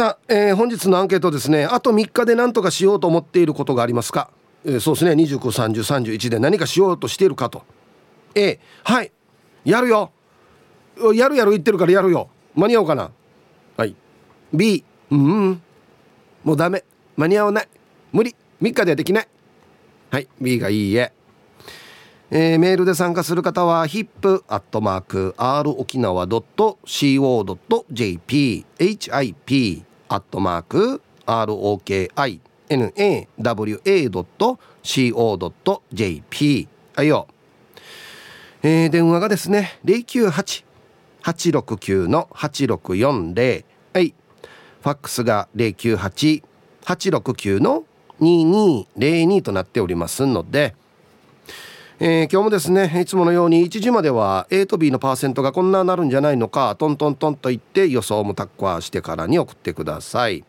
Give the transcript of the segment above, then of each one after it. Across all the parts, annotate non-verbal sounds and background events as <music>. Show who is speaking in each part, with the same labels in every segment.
Speaker 1: さあ、えー、本日のアンケートですね。あと3日で何とかしようと思っていることがありますか、えー、そうですね。293031で何かしようとしているかと。A はい。やるよ。やるやる言ってるからやるよ。間に合おうかな？はい。B うん。もうダメ。間に合わない。無理。3日ではできない。はい。B がいいえ。えー、メールで参加する方は hip.r 沖縄 .co.jp hip アットマーク ROKINAWA.co.jp はいよ、えー、電話がですね098-869の8640はい。ファックスが098-869の2202となっておりますのでえ、今日もですねいつものように1時までは A と B のパーセントがこんななるんじゃないのかトントントンと言って予想もタッカーしてからに送ってください。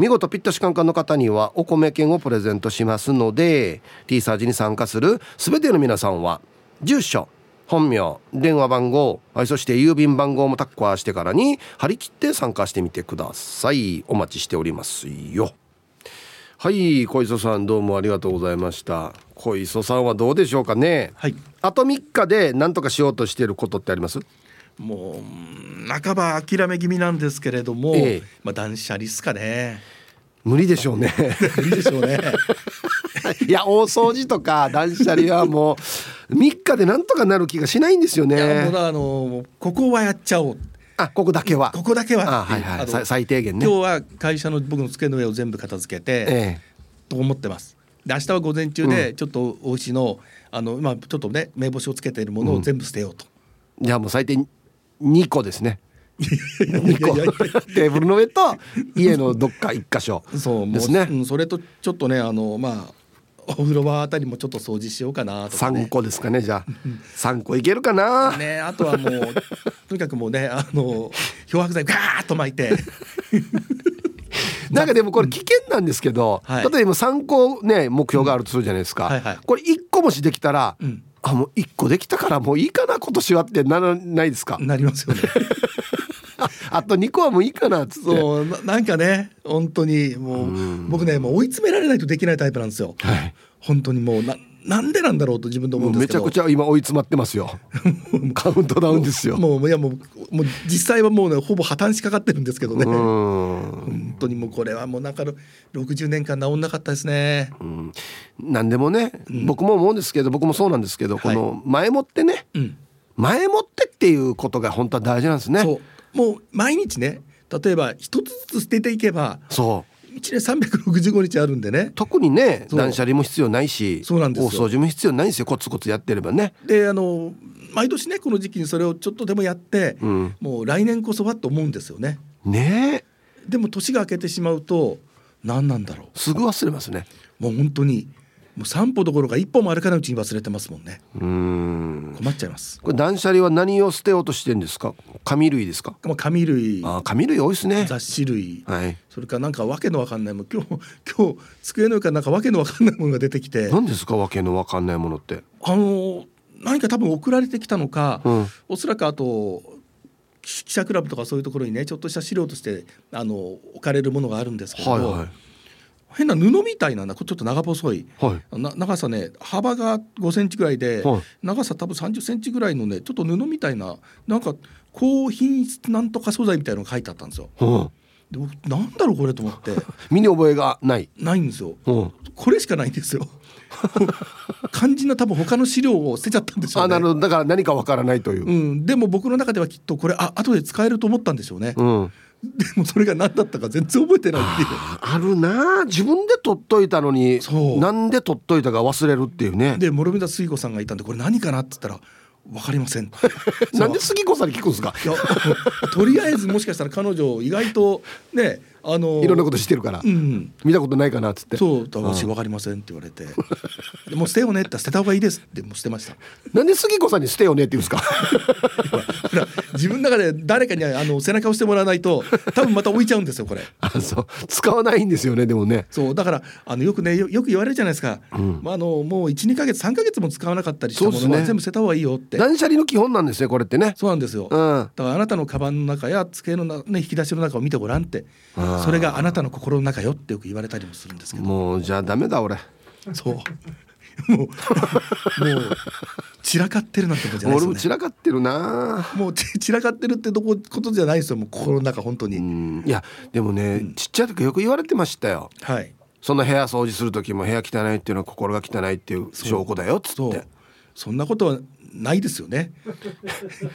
Speaker 1: 見事ピッタシカンカンの方にはお米券をプレゼントしますので T サージに参加する全ての皆さんは住所本名電話番号、そして郵便番号もタッカーしてからに張り切って参加してみてください。お待ちしておりますよ。はい小磯さんどうもありがとうございました。小磯さんはどうでしょうかね。
Speaker 2: はい。
Speaker 1: あと3日で何とかしようとしていることってあります？
Speaker 2: もう半ば諦め気味なんですけれども、ええ、まあ断捨離っすかね。
Speaker 1: 無理でしょうね。<laughs>
Speaker 2: 無理でしょうね。<laughs>
Speaker 1: いや大掃除とか断捨離はもう3日でなんとかなる気がしないんですよね。
Speaker 2: あのここはやっちゃおう
Speaker 1: あここだけは。
Speaker 2: ここだけは。
Speaker 1: はいはい。最低限ね。
Speaker 2: 今日は会社の僕の机の上を全部片付けて、ええ、と思ってます。で明日は午前中でちょっとお牛の、あのまあちょっとね目星をつけているものを全部捨てようと、
Speaker 1: うん、じゃあもう最低2個ですね。<laughs> 2個。<laughs> テーブルの上と家のどっか一箇所ですね、
Speaker 2: うん、それとちょっとねあのまあお風呂場あたりもちょっと掃除しようかなとか、
Speaker 1: ね、3個ですかねじゃあ。3個いけるかな？
Speaker 2: ねあとはもうとにかくもうねあの漂白剤ガーッと巻いて。<laughs>
Speaker 1: なんかでもこれ危険なんですけど、うん、例えば3個ね目標があるとするじゃないですか、うんはいはい、これ1個もしできたら、うん、あもう1個できたからもういいかな今年はってならないですか？
Speaker 2: なりますよね <laughs>
Speaker 1: あと2個はもういいかなっつって。
Speaker 2: そうなんかね本当にもう僕ねもう追い詰められないとできないタイプなんですよ、はい、本当にもうななんでなんだろうと自分で思うんです
Speaker 1: けど。めちゃくちゃ今追い詰まってますよ。<laughs> カウントダウンですよ。
Speaker 2: もういやもうもう実際はもうねほぼ破綻しかかってるんですけどね。本当にもうこれはもうなんか60年間治んなかったですね、
Speaker 1: うん、何でもね、うん、僕も思うんですけど僕もそうなんですけど、はい、この前もってね、うん、前もってっていうことが本当は大事なんですね
Speaker 2: もう毎日ね例えば一つずつ捨てていけば
Speaker 1: そう。
Speaker 2: 1年365日あるんでね。
Speaker 1: 特にね断捨離も必要ないしそうなんです大掃除も必要ないんですよコツコツやってればね。
Speaker 2: であの毎年ねこの時期にそれをちょっとでもやって、うん、もう来年こそはと思うんですよね。
Speaker 1: ね。
Speaker 2: でも年が明けてしまうと何なんだろ
Speaker 1: う。すぐ忘れますね。
Speaker 2: もう本当にもう散歩どころか一歩も歩かないうちに忘れてますもんね。うん。困っちゃいます。
Speaker 1: これ断捨離は何を捨てようとしてんですか？紙類ですか？
Speaker 2: まあ紙類。
Speaker 1: あ紙類多いですね。
Speaker 2: 雑誌類、はい、それからなんかわけのわかんないも今日今日机の上からなんかわけのわかんないものが出てきて。
Speaker 1: 何ですか？わけのわかんないものって。
Speaker 2: あの何か多分送られてきたのか、うん、おそらくあと記者クラブとかそういうところにねちょっとした資料としてあの置かれるものがあるんですけど、はいはい変な布みたいなちょっと長細い、はい、な長さね幅が5センチぐらいで、はい、長さ多分30センチぐらいのねちょっと布みたいななんか高品質なんとか素材みたいなのが書いてあったんですよ。で僕なんだろうこれと思って。<laughs>
Speaker 1: 身に覚えがない。
Speaker 2: ないんですよ。これしかないんですよ。肝心な多分他の資料を捨てちゃったんでしょうね。あなるほ
Speaker 1: ど。だから何かわからないという、う
Speaker 2: ん。でも僕の中ではきっとこれあ後で使えると思ったんでしょうね。うん。でもそれが何だったか全然覚えてないっていう。
Speaker 1: あるな。自分で取っといたのになんで取っといたか忘れるっていうね。
Speaker 2: で諸見田水子さんがいたんでこれ何かなって言ったら分かりません。<laughs>
Speaker 1: なんで杉子さんに聞くんですか？
Speaker 2: いやとりあえずもしかしたら彼女意外とねあの
Speaker 1: いろんなことしてるから、うん、見たことないかなっつって。
Speaker 2: そう。私分かりませんって言われて「<laughs> もう捨てようね」って捨てた方がいいです。ってもう捨てました。
Speaker 1: なんで杉子さんに捨てようねって言うんですか？
Speaker 2: 自分の中で誰かにあの背中を押してもらわないと多分また置いちゃうんですよこれ。
Speaker 1: あそう。使わないんですよねでもね。
Speaker 2: そう。だからあのよくねよく言われるじゃないですか、うん、まあ、あのもう12か月3か月も使わなかったりしたものは全部捨てた方がいいよって。
Speaker 1: 断捨離の基本なんですねこれってね。
Speaker 2: そうなんですよ、うん、だからあなたのカバンの中や机の、ね、引き出しの中を見てごらんってそれがあなたの心の中よってよく言われたりもするんですけど。
Speaker 1: もうじゃあダメだ俺。
Speaker 2: そう。もうもう散らかってるなんてことじゃないですよね。
Speaker 1: 俺も散らかってるな。
Speaker 2: もうち散らかってるってどこことじゃないですよ。もう心の中本当に、
Speaker 1: うん。いやでもね、ちっちゃい時よく言われてましたよ。
Speaker 2: はい。
Speaker 1: その部屋掃除する時も部屋汚いっていうのは心が汚いっていう証拠だよっつ
Speaker 2: そう。
Speaker 1: って
Speaker 2: そんなことはないですよね。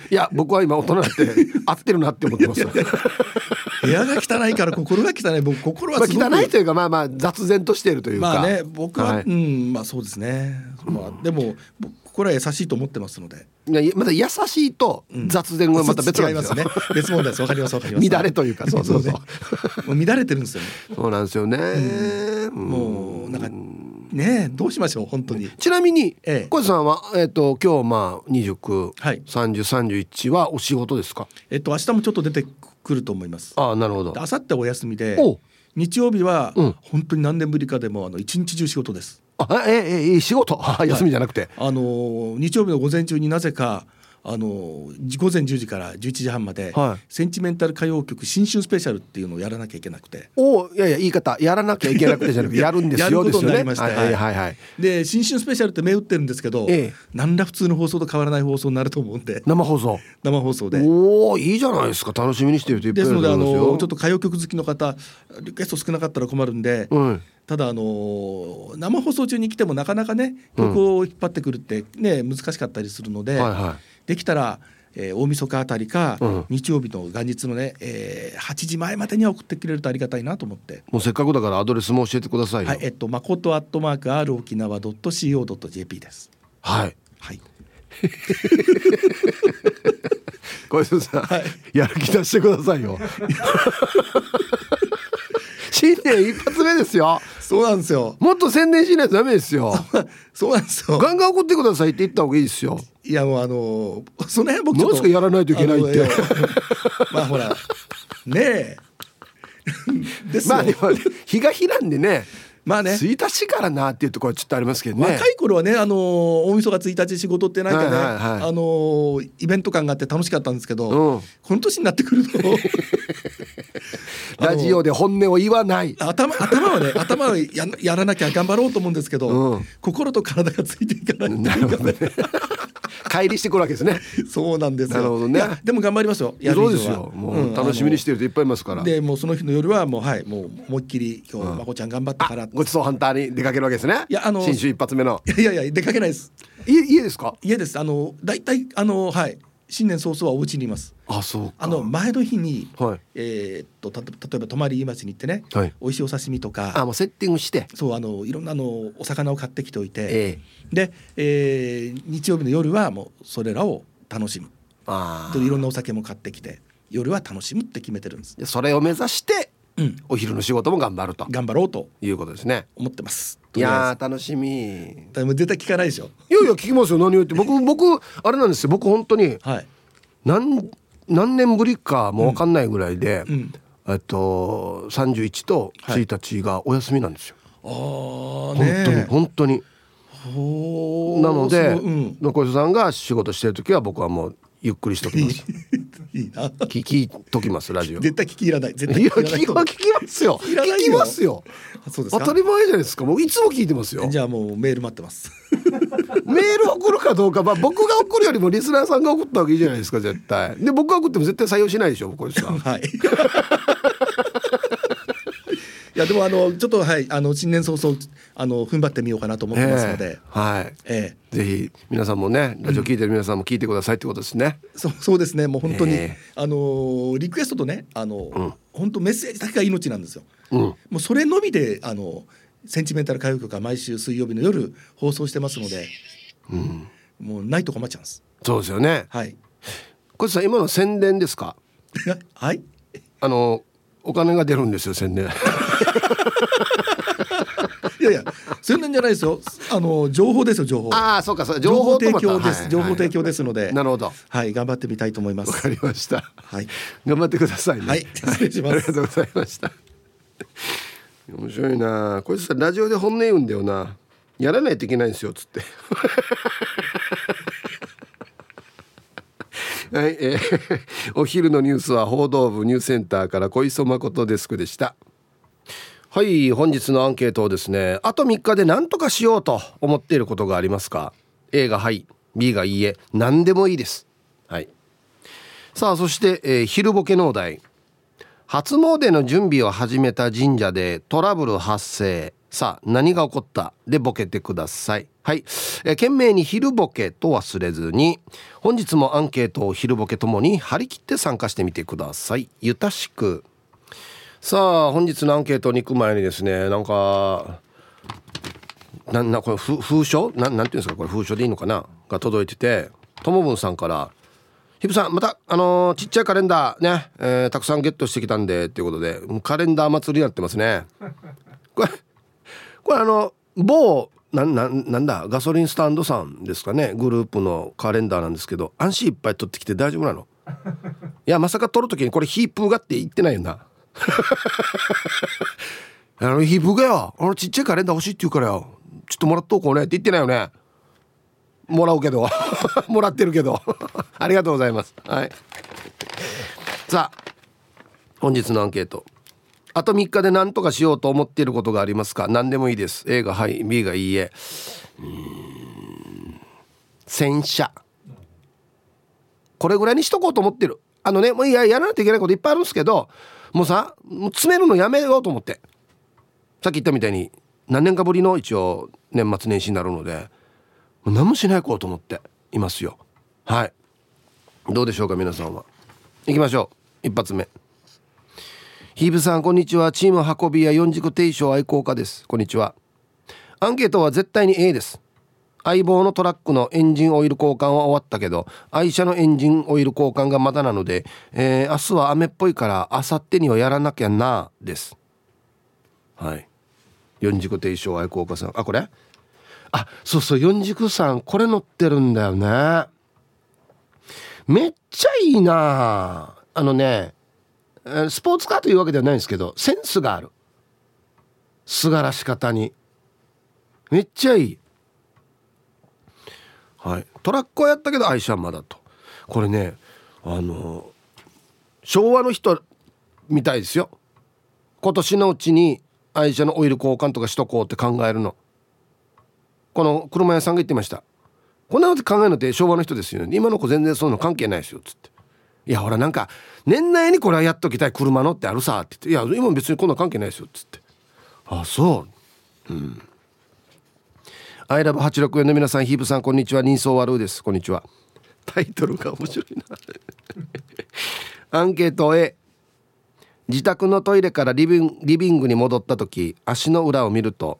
Speaker 1: いや僕は今大人って <laughs> 合ってるなって思ってます
Speaker 2: 部屋が汚いから心が汚い。僕心は
Speaker 1: 汚いというかまあまあ雑然としているというか。
Speaker 2: まあね僕は、
Speaker 1: はい。
Speaker 2: うんまあそうですね、まあ、でも僕心は優しいと思ってますので。
Speaker 1: いやまた優しいと雑然はまた別なんです
Speaker 2: ね別問題です。わかりますわかります。
Speaker 1: 乱れというかそうそうそう。
Speaker 2: ねもう乱れてるんですよね。
Speaker 1: そうなんですよね、
Speaker 2: もうなんかねえどうしましょう本当に。
Speaker 1: ちなみに
Speaker 2: ええ。
Speaker 1: 小泉さんは、えっと今日まあ29、
Speaker 2: はい。
Speaker 1: 30、31はお仕事ですか？
Speaker 2: えっと明日もちょっと出てくると思います。
Speaker 1: ああなるほど。
Speaker 2: で明後日お休みで日曜日は
Speaker 1: うん。
Speaker 2: 本当に何年ぶりかでもあの一日中仕事です。
Speaker 1: あええええ仕事。あ休みじゃなくて、
Speaker 2: あの日曜日の午前中になぜかあの午前10時から11時半まで、
Speaker 1: はい。
Speaker 2: センチメンタル歌謡曲新春スペシャルっていうのをやらなきゃいけなくて。
Speaker 1: おいやいや言い方やらなきゃいけなくてじゃなくて <laughs> やるんです
Speaker 2: やることになりまして
Speaker 1: はいはいはい。はい
Speaker 2: で新春スペシャルって銘打ってるんですけど、
Speaker 1: ええ。
Speaker 2: 何ら普通の放送と変わらない放送になると思うんで。
Speaker 1: 生放送。
Speaker 2: 生放送で。
Speaker 1: おおいいじゃないですか楽しみにしてるといっぱいいる
Speaker 2: ですのであのちょっと歌謡曲好きの方リクエスト少なかったら困るんで、
Speaker 1: うん。
Speaker 2: ただあの生放送中に来てもなかなかね曲を引っ張ってくるってね、難しかったりするので、
Speaker 1: はいは
Speaker 2: できたら、えー大晦日あたりか、
Speaker 1: うん
Speaker 2: 日曜日の元日のね、えー8時前までには送ってくれるとありがたいなと思って。
Speaker 1: もうせっかくだからアドレスも教えてくださいよ
Speaker 2: はい、えっと、誠アットマーク R 沖縄ドット CO ドット JP です。
Speaker 1: はい
Speaker 2: はい。<laughs>
Speaker 1: 小泉さん、
Speaker 2: はい
Speaker 1: やる気出してくださいよ <laughs> 新年一発目ですよ。
Speaker 2: そうなんですよ。
Speaker 1: もっと宣伝しないとダメですよ。<laughs>
Speaker 2: そうなんですよ。
Speaker 1: ガンガン送ってくださいって言った方がいいですよ。
Speaker 2: いやもうあのその辺僕ちょっと
Speaker 1: やらないといけないって。<laughs>
Speaker 2: まあほらねえ。<laughs> ですよ、
Speaker 1: まあでもね日が日なんでね
Speaker 2: まあね。
Speaker 1: 1日からなっていうところはちょっとありますけどね。
Speaker 2: 若い頃はねあの大晦日1日仕事ってなんかね、
Speaker 1: はいはいはい
Speaker 2: あのイベント感があって楽しかったんですけど、
Speaker 1: うん。
Speaker 2: この年になってくると <laughs>
Speaker 1: ラジオで本音を言わない。
Speaker 2: 頭頭はね頭はややらなきゃ頑張ろうと思うんですけど、
Speaker 1: うん。
Speaker 2: 心と体がついていかない
Speaker 1: なるほどね乖離してくるわけですね。<laughs>
Speaker 2: そうなんですよ。
Speaker 1: なるほどね。
Speaker 2: でも頑張りますよ。
Speaker 1: そうですよ。もう楽しみにしてる人いっぱいいますから、
Speaker 2: でもうその日の夜はもうはいもう思いっきり今日まこちゃん頑張ったから、
Speaker 1: ごちそうハンターに出かけるわけですね。
Speaker 2: いやあの
Speaker 1: 新種一発目の。
Speaker 2: いやいや出かけないです。
Speaker 1: 家家ですか？
Speaker 2: 家です。あの大体あのはい新年早々はお家にいます。
Speaker 1: あそうか。
Speaker 2: あの前の日に、
Speaker 1: はい。
Speaker 2: えーっとた例えば泊まり町に行ってね、
Speaker 1: はい。
Speaker 2: 美味しいお刺身とか
Speaker 1: あもうセッティングして。
Speaker 2: そうあのいろんなあのお魚を買ってきておいて、
Speaker 1: ええ。
Speaker 2: で、えー日曜日の夜はもうそれらを楽しむ。
Speaker 1: あ
Speaker 2: といろんなお酒も買ってきて夜は楽しむって決めてるんです、
Speaker 1: あそれを目指して
Speaker 2: うん、
Speaker 1: お昼の仕事も頑張ると。
Speaker 2: 頑張ろうと
Speaker 1: いうことですね。
Speaker 2: 思ってます
Speaker 1: いやー楽しみ。い
Speaker 2: でも絶対聞かないでしょ。
Speaker 1: やいや聞きますよ何を言って僕 <laughs> 僕あれなんですよ。僕本当に
Speaker 2: はい。
Speaker 1: 何何年ぶりかもう分かんないぐらいで、
Speaker 2: うん。
Speaker 1: えっと31と1日がお休みなんですよ、
Speaker 2: ああ
Speaker 1: 本当に
Speaker 2: ね
Speaker 1: 本当に。なので
Speaker 2: うん、
Speaker 1: 小磯さんが仕事してる時は僕はもうゆっくりしときます。<laughs>
Speaker 2: いいな。
Speaker 1: 聞聞いときますラジオ。い。
Speaker 2: 絶対聞き入らない絶対
Speaker 1: や
Speaker 2: 聞き入らない。
Speaker 1: 聞きますよ。聞きますよ。当たり前じゃないですか。もういつも聞いてますよ。
Speaker 2: じゃあもうメール待ってます。<laughs>
Speaker 1: メール送るかどうか、まあ、僕が送るよりもリスナーさんが送った方がいいじゃないですか絶対。で僕が送っても絶対採用しないでしょ小磯さん
Speaker 2: はい <laughs> いやでもあのちょっとはいあの新年早々あの踏ん張ってみようかなと思ってますので。
Speaker 1: え、えはい。
Speaker 2: ええ。
Speaker 1: ぜひ皆さんもねラジオ聞いてる皆さんも聞いてくださいってことですね、
Speaker 2: そうそうですね。もう本当に、
Speaker 1: ええ。
Speaker 2: あのリクエストとねあの、本当メッセージだけが命なんですよ。
Speaker 1: うん。
Speaker 2: もうそれのみであのセンチメンタル歌謡曲が毎週水曜日の夜放送してますので、もうないと困っちゃうんです。
Speaker 1: そうですよね。
Speaker 2: はい。
Speaker 1: 小磯さん今の宣伝ですか？<laughs>
Speaker 2: はい。
Speaker 1: あのお金が出るんですよ宣伝 <laughs>
Speaker 2: いやいや宣伝じゃないですよ。あの情報ですよ情報。
Speaker 1: ああそうかそう
Speaker 2: 情報提供です、
Speaker 1: はい
Speaker 2: 情報提供ですので、
Speaker 1: なるほど。
Speaker 2: はい頑張ってみたいと思います。
Speaker 1: わかりました。
Speaker 2: はい。
Speaker 1: 頑張ってくださいね。
Speaker 2: はい失礼します。
Speaker 1: ありがとうございました。面白いな。こいつさラジオで本音言うんだよな。やらないといけないんですよつってはい、えー、<laughs> お昼のニュースは報道部ニュースセンターから小磯誠デスクでした。はい本日のアンケートをですねあと3日で何とかしようと思っていることがありますか？A がはい B がいいえ何でもいいです。はい。さあそして、えー、昼ボケのお題初詣の準備を始めた神社でトラブル発生。さあ何が起こった？でボケてください。はい、え、懸命に昼ボケと忘れずに本日もアンケートを昼ボケともに張り切って参加してみてください。ゆたしく。さあ本日のアンケートに行く前にですねなんかなんなこれ封書？ななんていうんですか？これ封書でいいのかな？が届いててともぶんさんから「ヒブさんまたあのー、ちっちゃいカレンダーね、えー、たくさんゲットしてきたんで」っていうことでカレンダー祭りになってますね。これこれあの某なななんだ？ガソリンスタンドさんですかね？グループのカレンダーなんですけど安心いっぱい取ってきて大丈夫なの？<laughs> いやまさか取る時にこれヒープーがって言ってないよな。<laughs> あのヒープーがよ。あのちっちゃいカレンダー欲しいって言うからよ。ちょっともらっとこうねって言ってないよね。もらうけど。<laughs> もらってるけど。ありがとうございます。はい。さあ本日のアンケート。あと3日で何とかしようと思っていることがありますか？何でもいいです。A がはい B がいいえ。うん。洗車。これぐらいにしとこうと思ってる。あのねもういややらないといけないこといっぱいあるんですけどもうさもう詰めるのやめようと思って。さっき言ったみたいに何年かぶりの一応年末年始になるのでもう何もしないこうと思っていますよ。はい。どうでしょうか皆さんは。行きましょう。一発目。ヒーブさんこんにちは。チーム運び屋四軸定称愛好家です。こんにちは。アンケートは絶対に A です。相棒のトラックのエンジンオイル交換は終わったけど愛車のエンジンオイル交換がまだなので、えー、明日は雨っぽいから明後日にはやらなきゃなです。はい。四軸定称愛好家さん。あこれ？あそうそう。四軸さんこれ乗ってるんだよね。めっちゃいいな。あのねスポーツカーというわけではないんですけどセンスがある。すがらし方に。めっちゃいい。はい。トラックはやったけど愛車はまだと。これねあの昭和の人みたいですよ。今年のうちに愛車のオイル交換とかしとこうって考えるの。この車屋さんが言ってました。こんなの考えるのって昭和の人ですよね。今の子全然そういうの関係ないですよっつって。いやほらなんか年内にこれはやっときたい車のってあるさって言っていや今別にこんな関係ないですよっつって。あそう。うん。アイラブ86円の皆さんヒープさんこんにちは。人相悪です。こんにちは。タイトルが面白いな。<laughs> アンケート A 自宅のトイレからリビンリビングに戻った時足の裏を見ると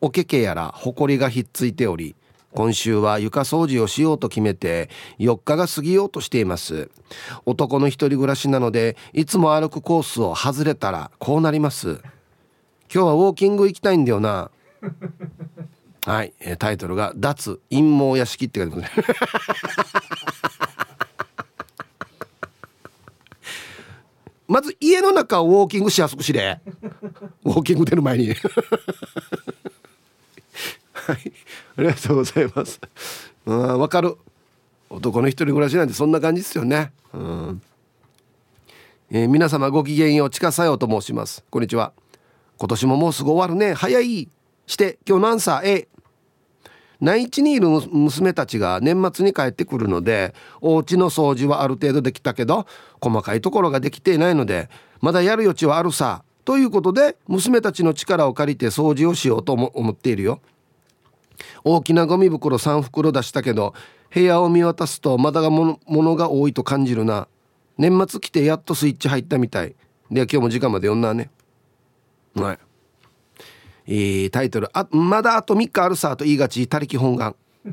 Speaker 1: おけけやらほこりがひっついており今週は床掃除をしようと決めて4日が過ぎようとしています。男の一人暮らしなのでいつも歩くコースを外れたらこうなります。今日はウォーキング行きたいんだよな。<laughs> はいタイトルが脱陰謀屋敷って書いてますね。<laughs> まず家の中をウォーキングしやすくしれウォーキング出る前に。はい。ありがとうございます。うんわかる。男の一人暮らしなんてそんな感じですよね。うん。えー、皆様ごきげんよう近さよと申します。こんにちは。今年ももうすぐ終わるね。早いして今日のアンサー A 内地にいる娘たちが年末に帰ってくるのでお家の掃除はある程度できたけど細かいところができていないのでまだやる余地はあるさ。ということで娘たちの力を借りて掃除をしようと思っているよ。大きなゴミ袋3袋出したけど部屋を見渡すとまだがものが多いと感じるな。年末来てやっとスイッチ入ったみたい。では今日も時間まで読んだね。はい。えー、タイトル。あ「まだあと3日あるさ」と言いがち他力本願。<laughs>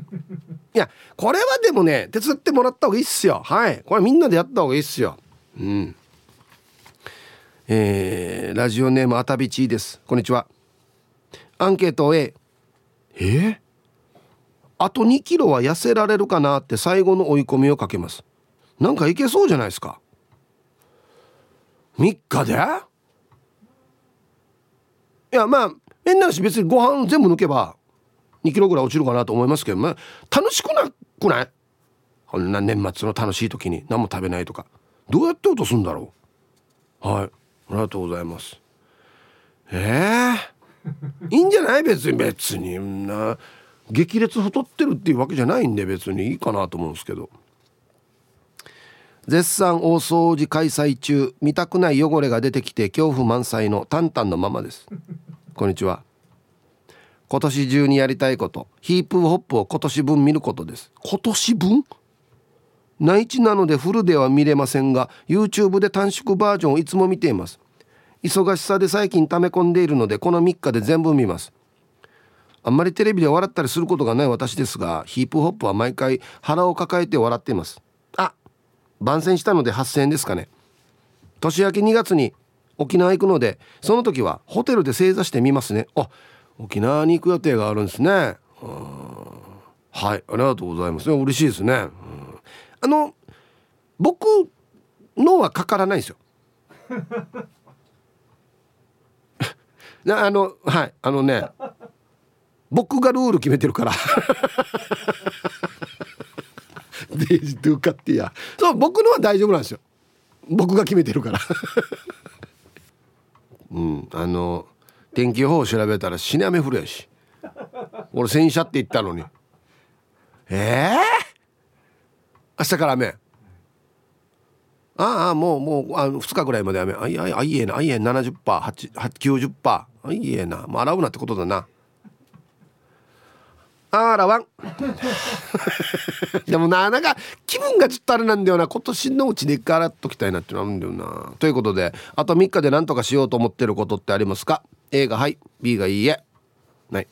Speaker 1: いやこれはでもね手伝ってもらった方がいいっすよ。はい。これみんなでやった方がいいっすよ。うん。えー、ラジオネームあたびちです。こんにちは。アンケート A え、あと2キロは痩せられるかなって最後の追い込みをかけます。なんかいけそうじゃないですか。3日で？いやまあ変な話別にご飯全部抜けば2キロぐらい落ちるかなと思いますけど、まあ、楽しくなくない？こんな年末の楽しい時に。何も食べないとか。どうやって落とすんだろう？はい。ありがとうございます。ええー、<laughs> いいんじゃない？別に別に。んな激烈太ってるっていうわけじゃないんで別にいいかなと思うんですけど。絶賛大掃除開催中。見たくない汚れが出てきて恐怖満載のタンタンのままです。こんにちは。今年中にやりたいこと。ヒープホップを今年分見ることです。今年分？内地なのでフルでは見れませんが YouTube で短縮バージョンをいつも見ています。忙しさで最近溜め込んでいるのでこの3日で全部見ます。あんまりテレビで笑ったりすることがない私ですがヒープホップは毎回腹を抱えて笑っています。あ番宣したので8000円ですかね。年明け2月に沖縄行くのでその時はホテルで正座してみますね。あ沖縄に行く予定があるんですね。はいありがとうございます。嬉しいですね、あの僕のはかからないですよ。なあのはいあのね僕がルール決めてるから。<laughs> デージドゥカッティア。そう僕のは大丈夫なんですよ。僕が決めてるから。<laughs> うんあの天気予報調べたら死に雨降るやし。俺洗車って言ったのに。ええー、明日から雨。ああもうもうあの2日ぐらいまで雨。あいあいえなあいえ 70%90% あいえな。もう洗うなってことだな。あらわん。<laughs> でもななんか気分がちょっとあれなんだよな。今年のうちで一回洗っときたいなってなるんだよな。ということであと3日で何とかしようと思ってることってありますか？A がはい。B がいいえ。はい。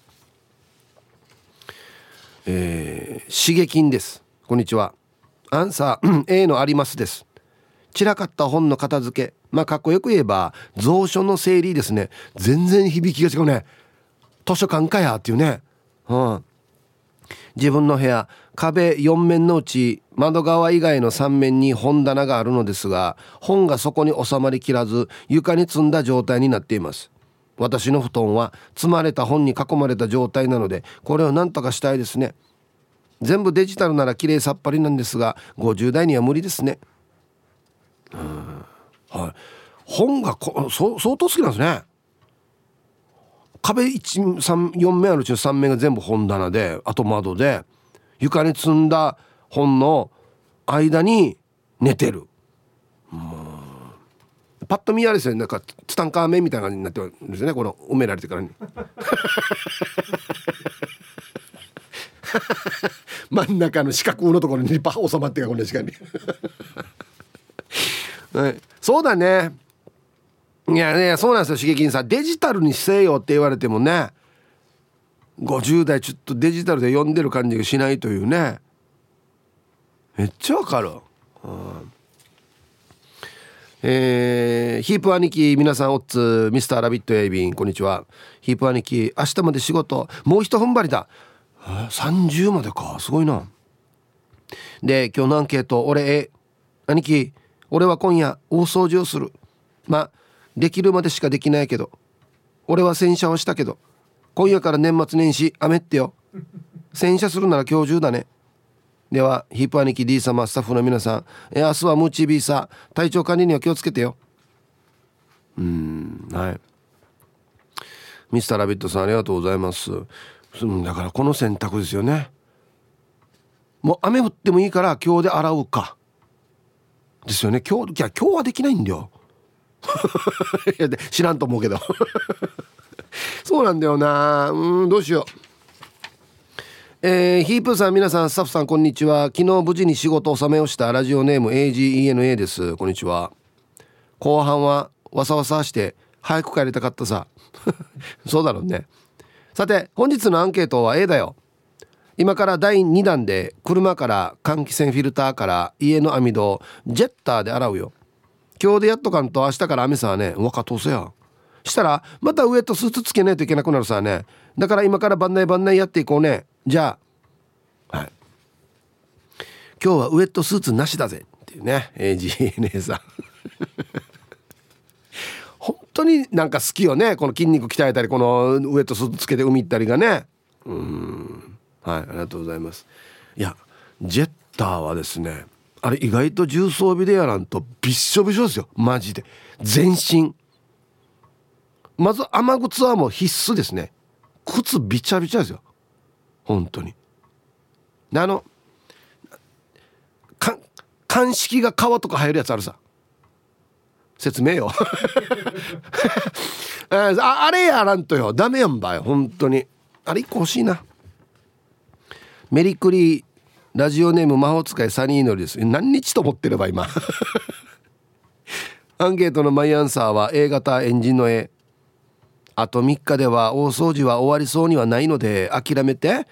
Speaker 1: えー、刺激です。こんにちは。アンサー A のありますです。散らかった本の片付け。まあかっこよく言えば蔵書の整理ですね。全然響きが違うね。図書館かやっていうね。うん。自分の部屋壁4面のうち窓側以外の3面に本棚があるのですが本がそこに収まりきらず床に積んだ状態になっています。私の布団は積まれた本に囲まれた状態なのでこれを何とかしたいですね。全部デジタルなら綺麗さっぱりなんですが50代には無理ですね。うん。はい、本がこそ相当好きなんですね。壁4面あるうちの3面が全部本棚であと窓で床に積んだ本の間に寝てる。パッと見あれですよなんかツタンカーメンみたいな感じになってるんですよね。この埋められてからに。<laughs> 真ん中の四角のところにパッ収まってがこんな時間に。はい、そうだね。いやねそうなんですよ。刺激にさデジタルにせよって言われてもね。50代ちょっとデジタルで読んでる感じがしないというね。めっちゃわかる、うん、えー、ヒープ兄貴皆さんおっつミスターラビットエイビンこんにちは。ヒープ兄貴明日まで仕事。もう一踏ん張りだ。30までか。すごいな。で今日のアンケート俺え兄貴俺は今夜大掃除をする。まあできるまでしかできないけど。俺は洗車をしたけど。今夜から年末年始雨ってよ。洗車するなら今日中だね。ではヒープ兄貴 D 様スタッフの皆さん。え明日はムーチービーさ体調管理には気をつけてよ。うんはい。ミスターラビットさんありがとうございます。だからこの選択ですよね。もう雨降ってもいいから今日で洗うか。ですよね。今日いや今日はできないんだよ。<laughs> いや知らんと思うけど。<laughs> そうなんだよな。うんどうしよう。えー、ヒープーさん皆さんスタッフさんこんにちは。昨日無事に仕事納めをした。ラジオネーム AGENA です。こんにちは。後半はわさわさして早く帰りたかったさ。<laughs> そうだろうね。さて本日のアンケートは A だよ。今から第2弾で車から換気扇フィルターから家の網戸をジェッターで洗うよ。今日でやっとかんと明日から雨さはね。若通せや。したらまたウエットスーツつけないといけなくなるさね。だから今から番内番内やっていこうね。じゃあ。はい。今日はウエットスーツなしだぜ。っていうね。AGNA さん。<laughs> 本当になんか好きよね。この筋肉鍛えたりこのウエットスーツつけて海行ったりがね。うん。はいありがとうございます。いやジェッターはですねあれ意外と重装備でやらんとびっしょびしょですよ。マジで。全身。まず雨靴はもう必須ですね。靴びちゃびちゃですよ。本当に。あのか鑑識が川とか入るやつあるさ。説明よ。<laughs> ああれやらんとよ。ダメやんばよ本当に。あれ一個欲しいな。メリクリラジオネーム魔法使いサニーノリです。何日と思ってれば今？<laughs> アンケートのマイアンサーは A 型エンジンの A あと3日では大掃除は終わりそうにはないので諦めて。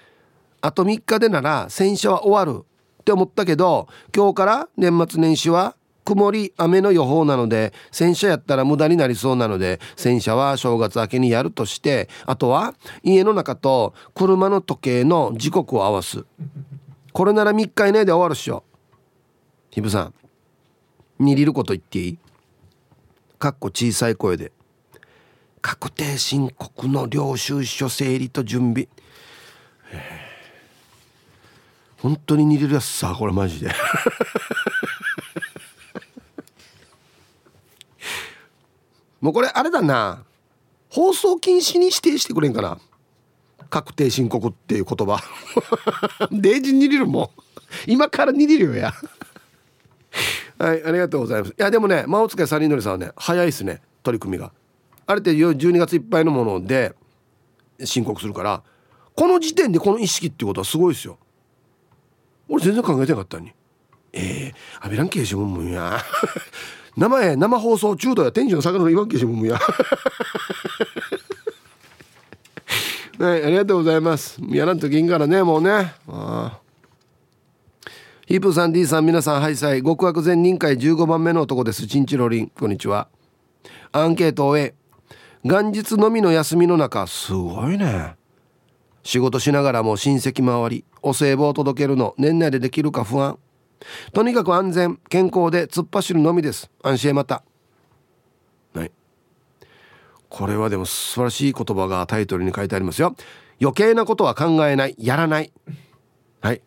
Speaker 1: あと3日でなら洗車は終わるって思ったけど今日から年末年始は曇り雨の予報なので洗車やったら無駄になりそうなので洗車は正月明けにやるとしてあとは家の中と車の時計の時刻を合わす。これなら3日以内で終わるっしょ。ひぶさん握ること言っていい？かっこ小さい声で。確定申告の領収書整理と準備。本当に握れるやつさこれマジで。もうこれあれだな。放送禁止に指定してくれんかな。確定申告っていう言葉。デイジにりるもん。今からにりるよや。はいありがとうございます。いやでもね魔王使いサリンノリさんはね早いですね。取り組みが。あれって12月いっぱいのもので申告するから。この時点でこの意識っていうことはすごいですよ。俺全然考えてなかったのに。ええー、アベランケーションもんや。生へ生放送中途や天使の魚の言わんけしもんや。<laughs> はいありがとうございます。やらんと銀からねもうね。ああ。ヒープさん D さん皆さんハイサイ極悪善人会15番目の男です。チンチロリン。こんにちは。アンケートを終え元日のみの休みの中すごいね。仕事しながらも親戚周りお歳暮を届けるの年内でできるか不安。とにかく安全健康で突っ走るのみです。安心へまた。はい。これはでも素晴らしい言葉がタイトルに書いてありますよ。余計なことは考えない。やらない。はい。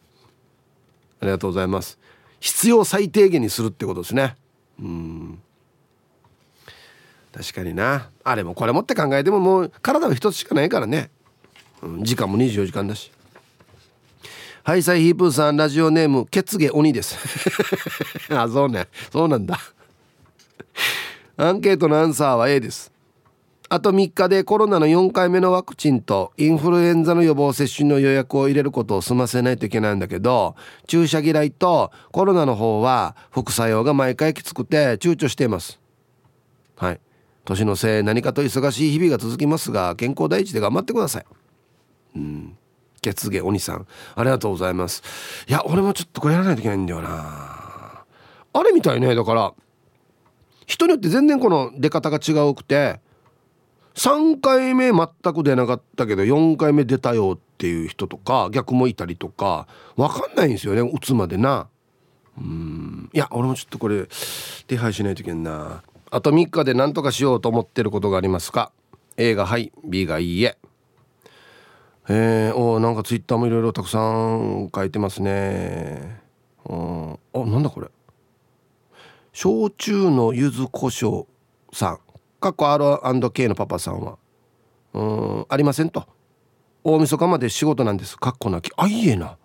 Speaker 1: ありがとうございます。必要最低限にするってことですね。うん。確かにな。あれもこれもって考えてももう体は一つしかないからね、うん、時間も24時間だし。はいサイヒープーさんラジオネーム血毛鬼です。<laughs> あそうね。そうなんだ。アンケートのアンサーは A です。あと3日でコロナの4回目のワクチンとインフルエンザの予防接種の予約を入れることを済ませないといけないんだけど注射嫌いとコロナの方は副作用が毎回きつくて躊躇しています。はい。年のせい何かと忙しい日々が続きますが健康第一で頑張ってください。うん血毛鬼さんありがとうございます。いや俺もちょっとこれやらないといけないんだよな。あれみたいねだから人によって全然この出方が違うくて3回目全く出なかったけど4回目出たよっていう人とか逆もいたりとか分かんないんですよね打つまでな。うん。いや俺もちょっとこれ手配しないといけんな。あと3日で何とかしようと思ってることがありますか？A がはい B がいいえ。えー、おなんかツイッターもいろいろたくさん書いてますね。うん。あなんだこれ。焼酎の柚子胡椒さん。かっこ R&K のパパさんは。うん。ありませんと。大晦日まで仕事なんです。かっこなき。あいえな。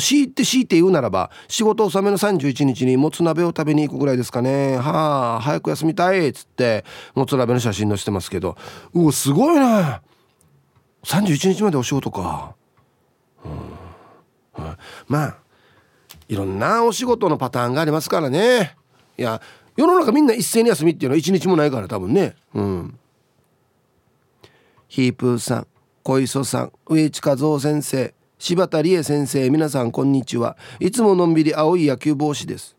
Speaker 1: 強いて強いて言うならば仕事納めの31日にもつ鍋を食べに行くぐらいですかね。はあ早く休みたいっつってもつ鍋の写真載せてますけど。うわすごいな31日までお仕事か、うん、まあいろんなお仕事のパターンがありますからね。いや世の中みんな一斉に休みっていうのは一日もないから多分ね。うん。ヒープーさん小磯さん上地和夫先生柴田理恵先生皆さんこんにちは。いつものんびり青い野球帽子です。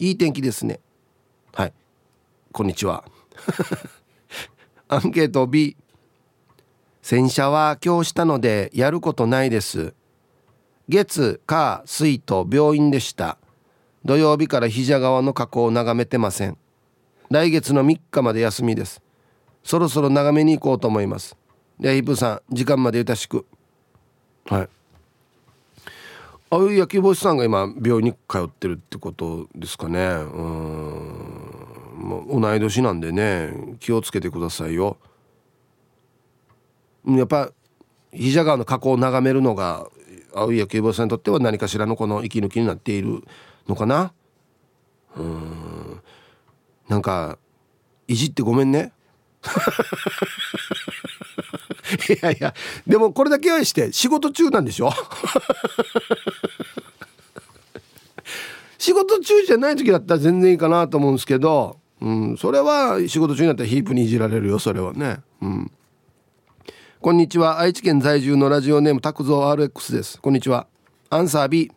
Speaker 1: いい天気ですね。はい。こんにちは。<laughs> アンケート B 洗車は今日したのでやることないです。月火水と病院でした。土曜日から膝側の河口を眺めてません。来月の3日まで休みです。そろそろ眺めに行こうと思います。ではヒップさん時間までゆたしく。はい。青い野球帽子さんが今病院に通ってるってことですかね。うん。同い年なんでね気をつけてくださいよ。やっぱ肘川の河口を眺めるのが青い野球帽子さんにとっては何かしらのこの息抜きになっているのかな？うん。なんかいじってごめんね。<laughs> いやいやでもこれだけはして仕事中なんでしょ？<laughs> 仕事中じゃない時だったら全然いいかなと思うんですけど、うん、それは仕事中になったらヒープにいじられるよそれはね。うん。こんにちは。愛知県在住のラジオネーム拓蔵 RX です。こんにちは。アンサー B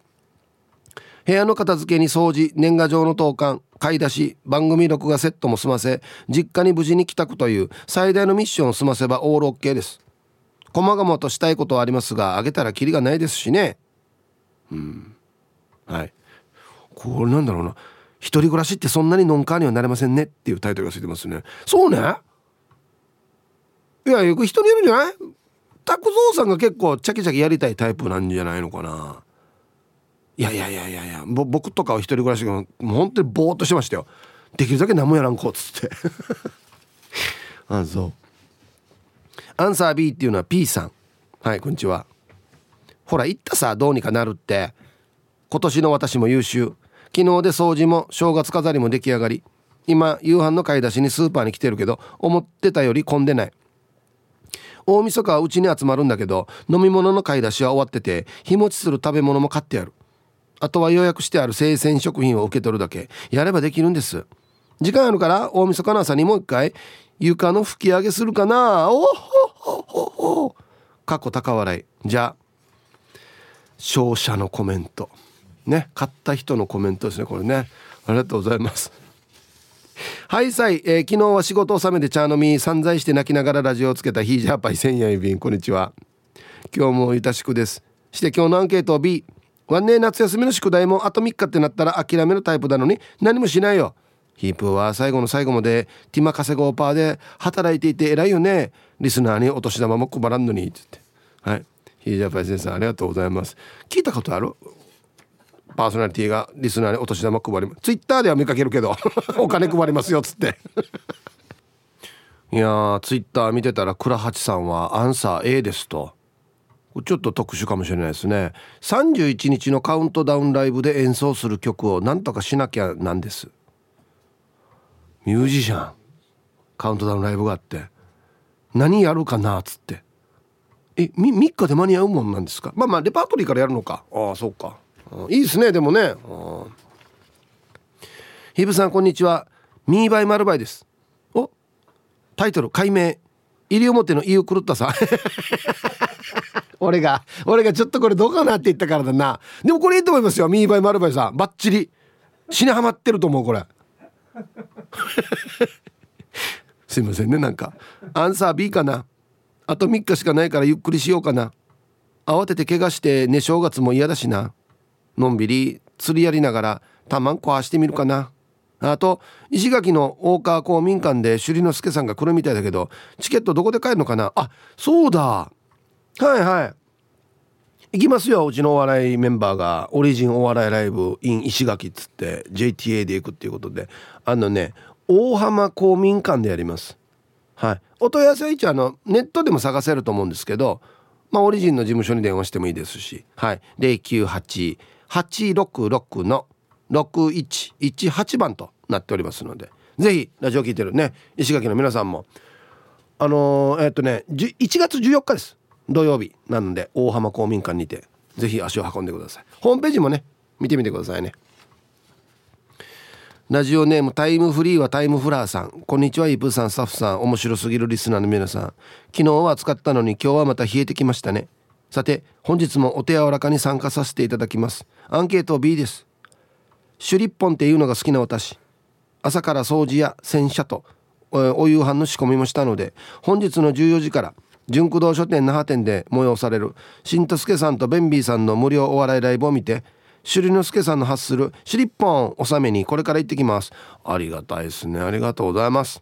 Speaker 1: 部屋の片付けに掃除年賀状の投函買い出し番組録画セットも済ませ実家に無事に帰宅という最大のミッションを済ませばオールオッケーです。細々としたいことはありますがあげたらキリがないですしね。うん。はい。これなんだろうな。一人暮らしってそんなにノンカーにはなれませんねっていうタイトルがついてますね。そうね。いやよく人によるんじゃない？拓蔵さんが結構チャキチャキやりたいタイプなんじゃないのかな。いやいやいやいやいや僕とかは一人暮らしがもう本当にぼーっとしてましたよ。できるだけ何もやらんこうっつって。<laughs> あそう。アンサー B っていうのは P さん。はいこんにちは。ほら言ったさどうにかなるって。今年の私も優秀。昨日で掃除も正月飾りも出来上がり。今夕飯の買い出しにスーパーに来てるけど思ってたより混んでない。大晦日はうちに集まるんだけど飲み物の買い出しは終わってて日持ちする食べ物も買ってやる。あとは予約してある生鮮食品を受け取るだけ。やればできるんです。時間あるから大晦日の朝にもう一回床の拭き上げするかな。おほほほほ。過去高笑い。じゃあ勝者のコメント。ね買った人のコメントですねこれね。ありがとうございます。はいさい、えー、昨日は仕事納めで茶飲み散財して泣きながらラジオをつけたヒージャーパイ千円便こんにちは。今日もゆたしくです。して今日のアンケートを B ワンネ夏休みの宿題もあと3日ってなったら諦めるタイプなのに何もしないよ。ヒープは最後の最後までティマ稼ごうパーで働いていて偉いよね。リスナーにお年玉も配らんのにって言って。はい。ヒージャーパイ先生ありがとうございます。聞いたことある？パーソナリティがリスナーにお年玉配りツイッターでは見かけるけど <laughs> お金配りますよっつって。いやツイッター見てたら倉八さんはアンサー A ですと。ちょっと特殊かもしれないですね。31日のカウントダウンライブで演奏する曲を何とかしなきゃなんです。ミュージシャンカウントダウンライブがあって何やるかなっつって。えみ3日で間に合うもんなんですか？まあまあレパートリーからやるのか。ああそうか。いいですねでもね。ヒブさんこんにちは。ミーバイマルバイです。おタイトル解明。西表の飯尾狂ったさ。<laughs> 俺が俺がちょっとこれどうかなって言ったからだな。でもこれいいと思いますよミーバイマルバイさん。バッチリ。死にはまってると思うこれ。<laughs> すいませんねなんか。アンサー B かな。あと3日しかないからゆっくりしようかな。慌てて怪我してね正月も嫌だしな。のんびり釣りやりながらたまん壊してみるかな。あと石垣の大川公民館で首里之助さんが来るみたいだけどチケットどこで買えるのかな。あそうだ。はいはい。行きますようちのお笑いメンバーがオリジンお笑いライブ in 石垣っつって JTA で行くっていうことで。あのね大浜公民館でやります。はい。お問い合わせは一応あのネットでも探せると思うんですけどまあオリジンの事務所に電話してもいいですし。はい。866の6118番となっておりますのでぜひラジオ聞いてるね石垣の皆さんも。あのー、えっ、とね1月14日です。土曜日なので大浜公民館にてぜひ足を運んでください。ホームページもね見てみてくださいね。ラジオネームタイムフリーはタイムフラーさん。こんにちはイープーさんスタッフさん。面白すぎるリスナーの皆さん。昨日は暑かったのに今日はまた冷えてきましたね。さて本日もお手柔らかに参加させていただきます。アンケート B です。シュリッポンっていうのが好きな私。朝から掃除や洗車とお夕飯の仕込みもしたので本日の14時から純駆動書店那覇店で催される新とすけさんとベンビーさんの無料お笑いライブを見て朱里之助さんの発するシュリッポン納めにこれから行ってきます。ありがたいですね。ありがとうございます。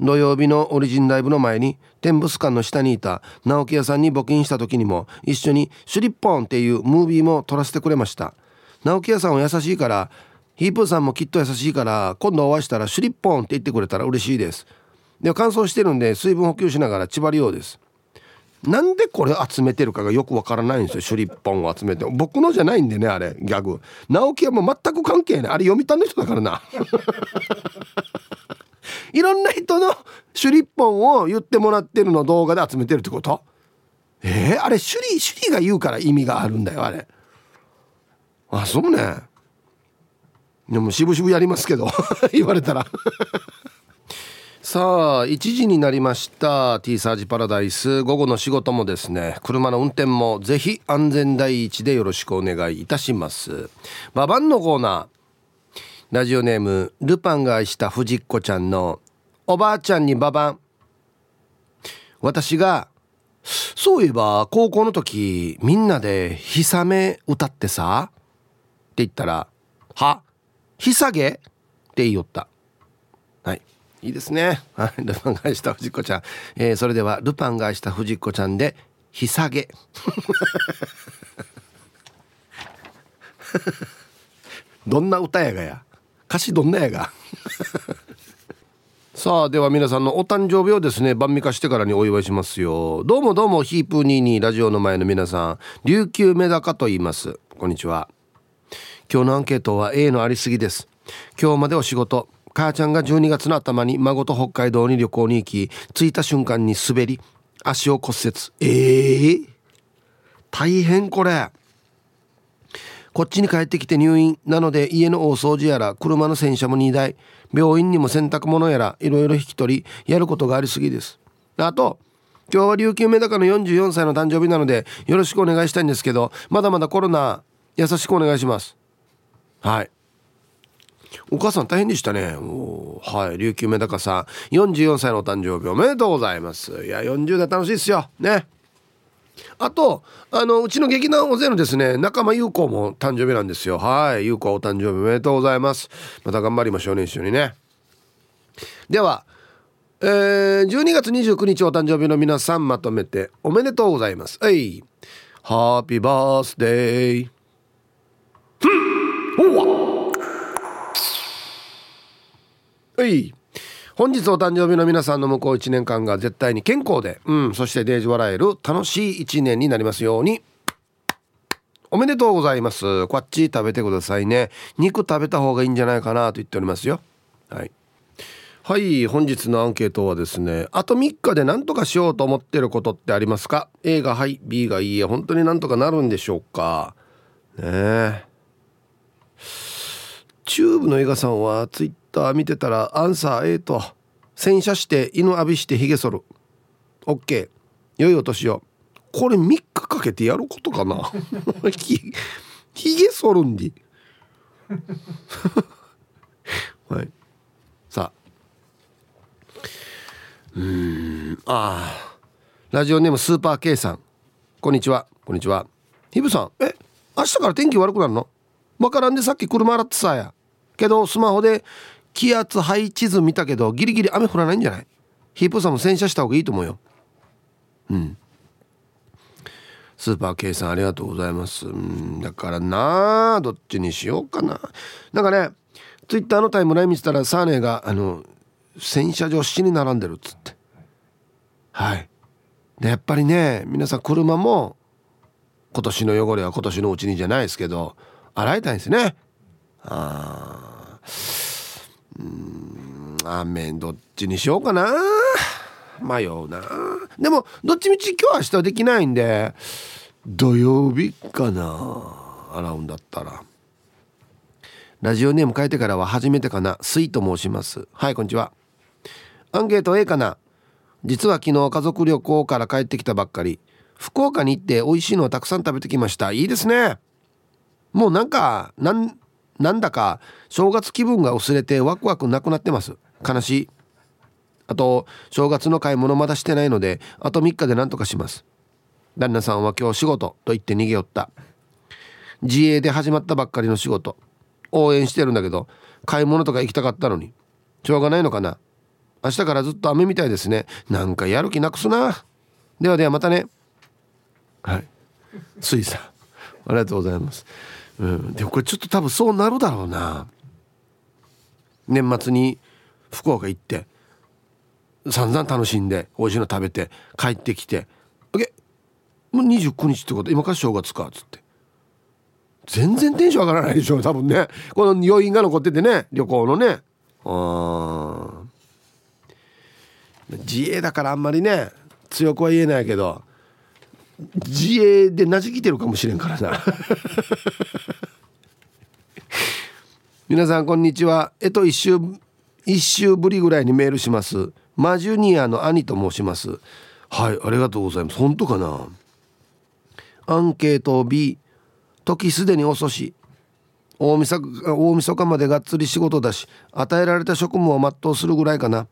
Speaker 1: 土曜日のオリジンライブの前に天物館の下にいた直木屋さんに募金した時にも一緒に「シュリッポン」っていうムービーも撮らせてくれました。直木屋さんは優しいからヒープーさんもきっと優しいから今度お会いしたら「シュリッポン」って言ってくれたら嬉しいです。で乾燥してるんで水分補給しながら縛りようです。なんでこれ集めてるかがよくわからないんですよシュリッポンを集めて。僕のじゃないんでねあれギャグ。直樹はもう全く関係ない。あれ読谷の人だからな。<laughs> いろんな人のシュリッポンを言ってもらってるの動画で集めてるってこと？えー、あれシュリシュリが言うから意味があるんだよあれ。あそうね。でも渋々やりますけど <laughs> 言われたら。<laughs> さあ1時になりました。T サージパラダイス。午後の仕事もですね車の運転もぜひ安全第一でよろしくお願いいたします。ババンのコーナー。ラジオネームルパンが愛した藤子ちゃんのおばあちゃんにババン私がそういえば高校の時みんなで「ひさめ歌ってさ」って言ったら「はひさげ?」って言いよったはいいいですね。はい、ルパンが愛した藤子ちゃん。えー、それではルパンが愛した藤子ちゃんでひさげ。<laughs> どんな歌やがや。歌詞どんなやが？<laughs> さあでは皆さんのお誕生日をですね晩味化してからにお祝いしますよ。どうもどうもヒープーニーニーラジオの前の皆さん。琉球メダカと言います。こんにちは。今日のアンケートは A のありすぎです。今日までお仕事。母ちゃんが12月の頭に孫と北海道に旅行に行き着いた瞬間に滑り足を骨折。ええー、大変これ。こっちに帰ってきて入院なので家の大掃除やら車の洗車も2台。病院にも洗濯物やらいろいろ引き取りやることがありすぎです。あと今日は琉球メダカの44歳の誕生日なのでよろしくお願いしたいんですけどまだまだコロナ優しくお願いします。はい。お母さん大変でしたね。はい。琉球メダカさん44歳のお誕生日おめでとうございます。いや40代楽しいですよ。ね。あとあのうちの劇団大勢のですね仲間優子も誕生日なんですよ。はい。優子お誕生日おめでとうございます。また頑張りましょうね一緒にね。ではえー、12月29日お誕生日の皆さんまとめておめでとうございます。はい。ハッピーバースデーほわはい。本日お誕生日の皆さんの向こう1年間が絶対に健康で、うん、そしてデージ笑える楽しい1年になりますように。おめでとうございます。こっち食べてくださいね。肉食べた方がいいんじゃないかなと言っておりますよ。はい。はい本日のアンケートはですねあと3日で何とかしようと思ってることってありますか？A がはい B がいいえ本当になんとかなるんでしょうか？ねえ。チューブの映画さんはツイッター見てたらアンサー A と。洗車して犬浴びしてヒゲ剃る。OK 良いお年を。これ3日かけてやることかな？<laughs> ひひげ剃るんで <laughs> はい。さあ。うん。ああラジオネームスーパー K さん。こんにちは。こんにちは。ヒブさん。え明日から天気悪くなるの？わからんでさっき車洗ってさや。けどスマホで気圧配置図見たけどギリギリ雨降らないんじゃない？ヒープさんも洗車した方がいいと思うよ。うん。スーパー K さんありがとうございます。うん。だからなあどっちにしようかな。なんかねツイッターのタイムライン見てたらサーネがあの洗車場死に並んでるっつって。はい。でやっぱりね皆さん車も今年の汚れは今年のうちにじゃないですけど洗いたいですね。ああうん雨どっちにしようかな。迷うな。でもどっちみち今日明日はできないんで土曜日かな洗うんだったら。ラジオネーム変えてからは初めてかなスイと申します。はいこんにちは。アンケート A かな。実は昨日家族旅行から帰ってきたばっかり。福岡に行って美味しいのをたくさん食べてきました。いいですね。もうなんかなんなんだか正月気分が薄れてワクワクなくなってます。悲しい。あと正月の買い物まだしてないのであと3日で何とかします。旦那さんは今日仕事と言って逃げ寄った。自営で始まったばっかりの仕事。応援してるんだけど買い物とか行きたかったのに。しょうがないのかな。明日からずっと雨みたいですね。なんかやる気なくすな。ではではまたね。はい。水さん。ありがとうございます。うん。でもこれちょっと多分そうなるだろうな。年末に福岡行って散々楽しんで美味しいの食べて帰ってきて「えもう29日ってこと今から正月か」っつって。全然テンション上がらないでしょう多分ね。この余韻が残っててね旅行のね。あ自衛だからあんまりね強くは言えないけど。自衛でなじきてるかもしれんからな。<laughs> 皆さんこんにちは。えと一週一週ぶりぐらいにメールします。マジュニアの兄と申します。はいありがとうございます。本当かな？アンケート B 時すでに遅し。大晦日大晦日までがっつり仕事だし与えられた職務を全うするぐらいかな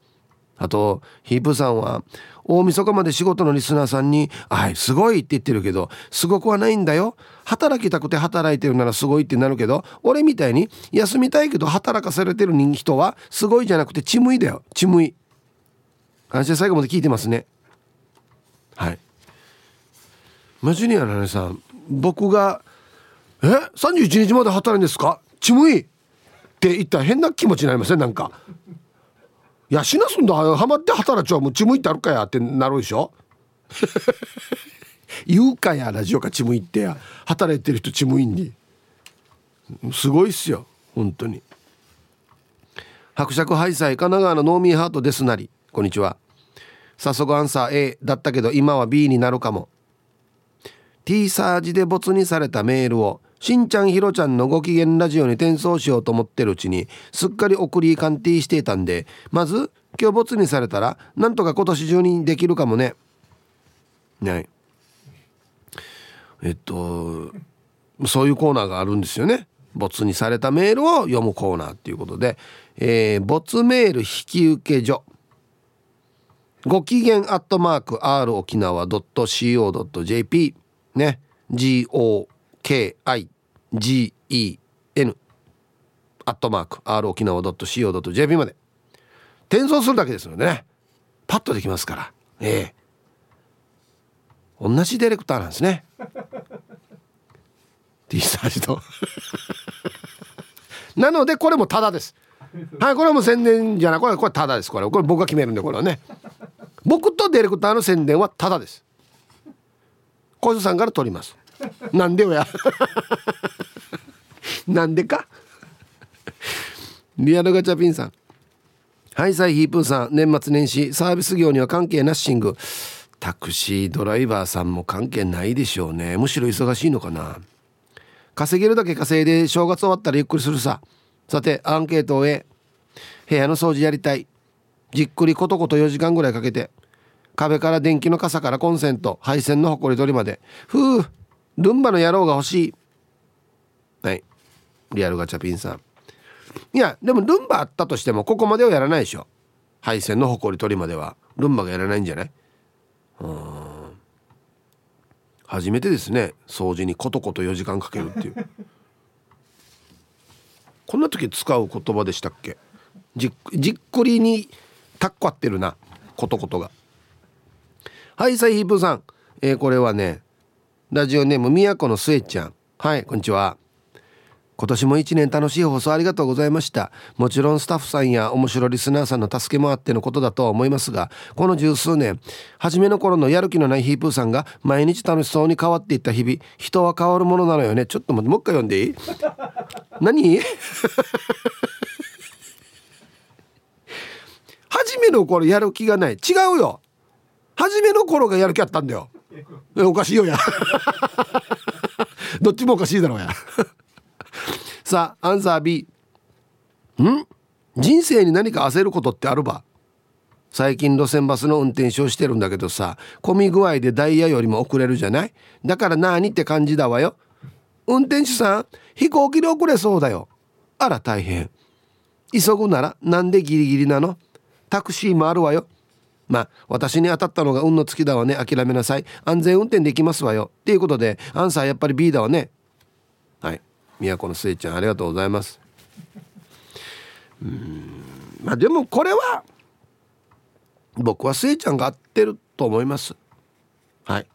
Speaker 1: あとヒープさんは大晦日まで仕事のリスナーさんに「はいすごい」って言ってるけどすごくはないんだよ。働きたくて働いてるならすごいってなるけど俺みたいに休みたいけど働かされてる人はすごいじゃなくてちむいだよ。ちむい。感謝最後まで聞いてますね。はい。マジニアの姉さん僕が「え？31日まで働いんですか？ちむい」って言ったら変な気持ちになりません、ね、なんか。いやしなすんだ。ハマって働ちゃうもうちむいてあるかや。ってなるでしょ？<laughs> 言うかや。ラジオかちむいてや。働いてる人ちむいんに。すごいっすよ。本当に。伯爵ハイサイ神奈川のノーミーハートですなり。こんにちは。早速アンサー A だったけど今は B になるかも。T サージで没にされたメールを。しんちゃんひろちゃんのご機嫌ラジオに転送しようと思ってるうちにすっかり送り鑑定していたんでまず今日ボツにされたらなんとか今年中にできるかもね。はい。えっとそういうコーナーがあるんですよね。ボツにされたメールを読むコーナーっていうことで、えー、ボツメール引き受け所。ご機嫌アットマーク r 沖縄 .co.jp ね。GOKI gen アットマーク r 沖縄 .co.jp まで。転送するだけですのでね。パッとできますから。ええ。同じディレクターなんですね。<laughs> T サージと。<laughs> なのでこれもタダです。はいこれも宣伝じゃない。これこれタダです。これこれ僕が決めるんでこれはね。僕とディレクターの宣伝はタダです。小津さんから取ります。なんでよや？なんでか？リアルガチャピンさん。ハイサイヒープーさん。年末年始サービス業には関係なしシング。タクシードライバーさんも関係ないでしょうね。むしろ忙しいのかな？稼げるだけ稼いで正月終わったらゆっくりするさ。さてアンケートをへ部屋の掃除やりたい。じっくりことこと4時間ぐらいかけて壁から電気の傘からコンセント配線のほこり取りまで。ふうルンバの野郎が欲しい。はい。リアルガチャピンさん。いやでもルンバあったとしてもここまではやらないでしょ。配線のほこり取りまでは。ルンバがやらないんじゃない？うん。初めてですね。掃除にコトコト4時間かけるっていう。<laughs> こんな時使う言葉でしたっけ？じじっくりにタッコ合ってるな。コトコトが。はいサイヒープさん、えー、これはねラジオネームみやこのすえちゃん。はいこんにちは。今年も一年楽しい放送ありがとうございました。もちろんスタッフさんや面白リスナーさんの助けもあってのことだとは思いますがこの十数年初めの頃のやる気のないヒープーさんが毎日楽しそうに変わっていった日々人は変わるものなのよね。ちょっと待ってもう一回読んでいい？<laughs> 何？<laughs> 初めの頃やる気がない。違うよ。初めの頃がやる気あったんだよ <laughs> おかしいよや。<laughs> どっちもおかしいだろうや。<laughs> さあアンサー B ん？人生に何か焦ることってあるば？最近路線バスの運転手をしてるんだけどさ混み具合でダイヤよりも遅れるじゃない？だから何って感じだわよ。運転手さん飛行機で遅れそうだよ。あら大変。急ぐならなんでギリギリなの？タクシーもあるわよ。まあ私に当たったのが運の尽きだわね。諦めなさい。安全運転できますわよ。っていうことでアンサーやっぱり B だわね。はい。都のすえちゃんありがとうございます。うん。まあでもこれは僕はスイちゃんが合ってると思います。はい。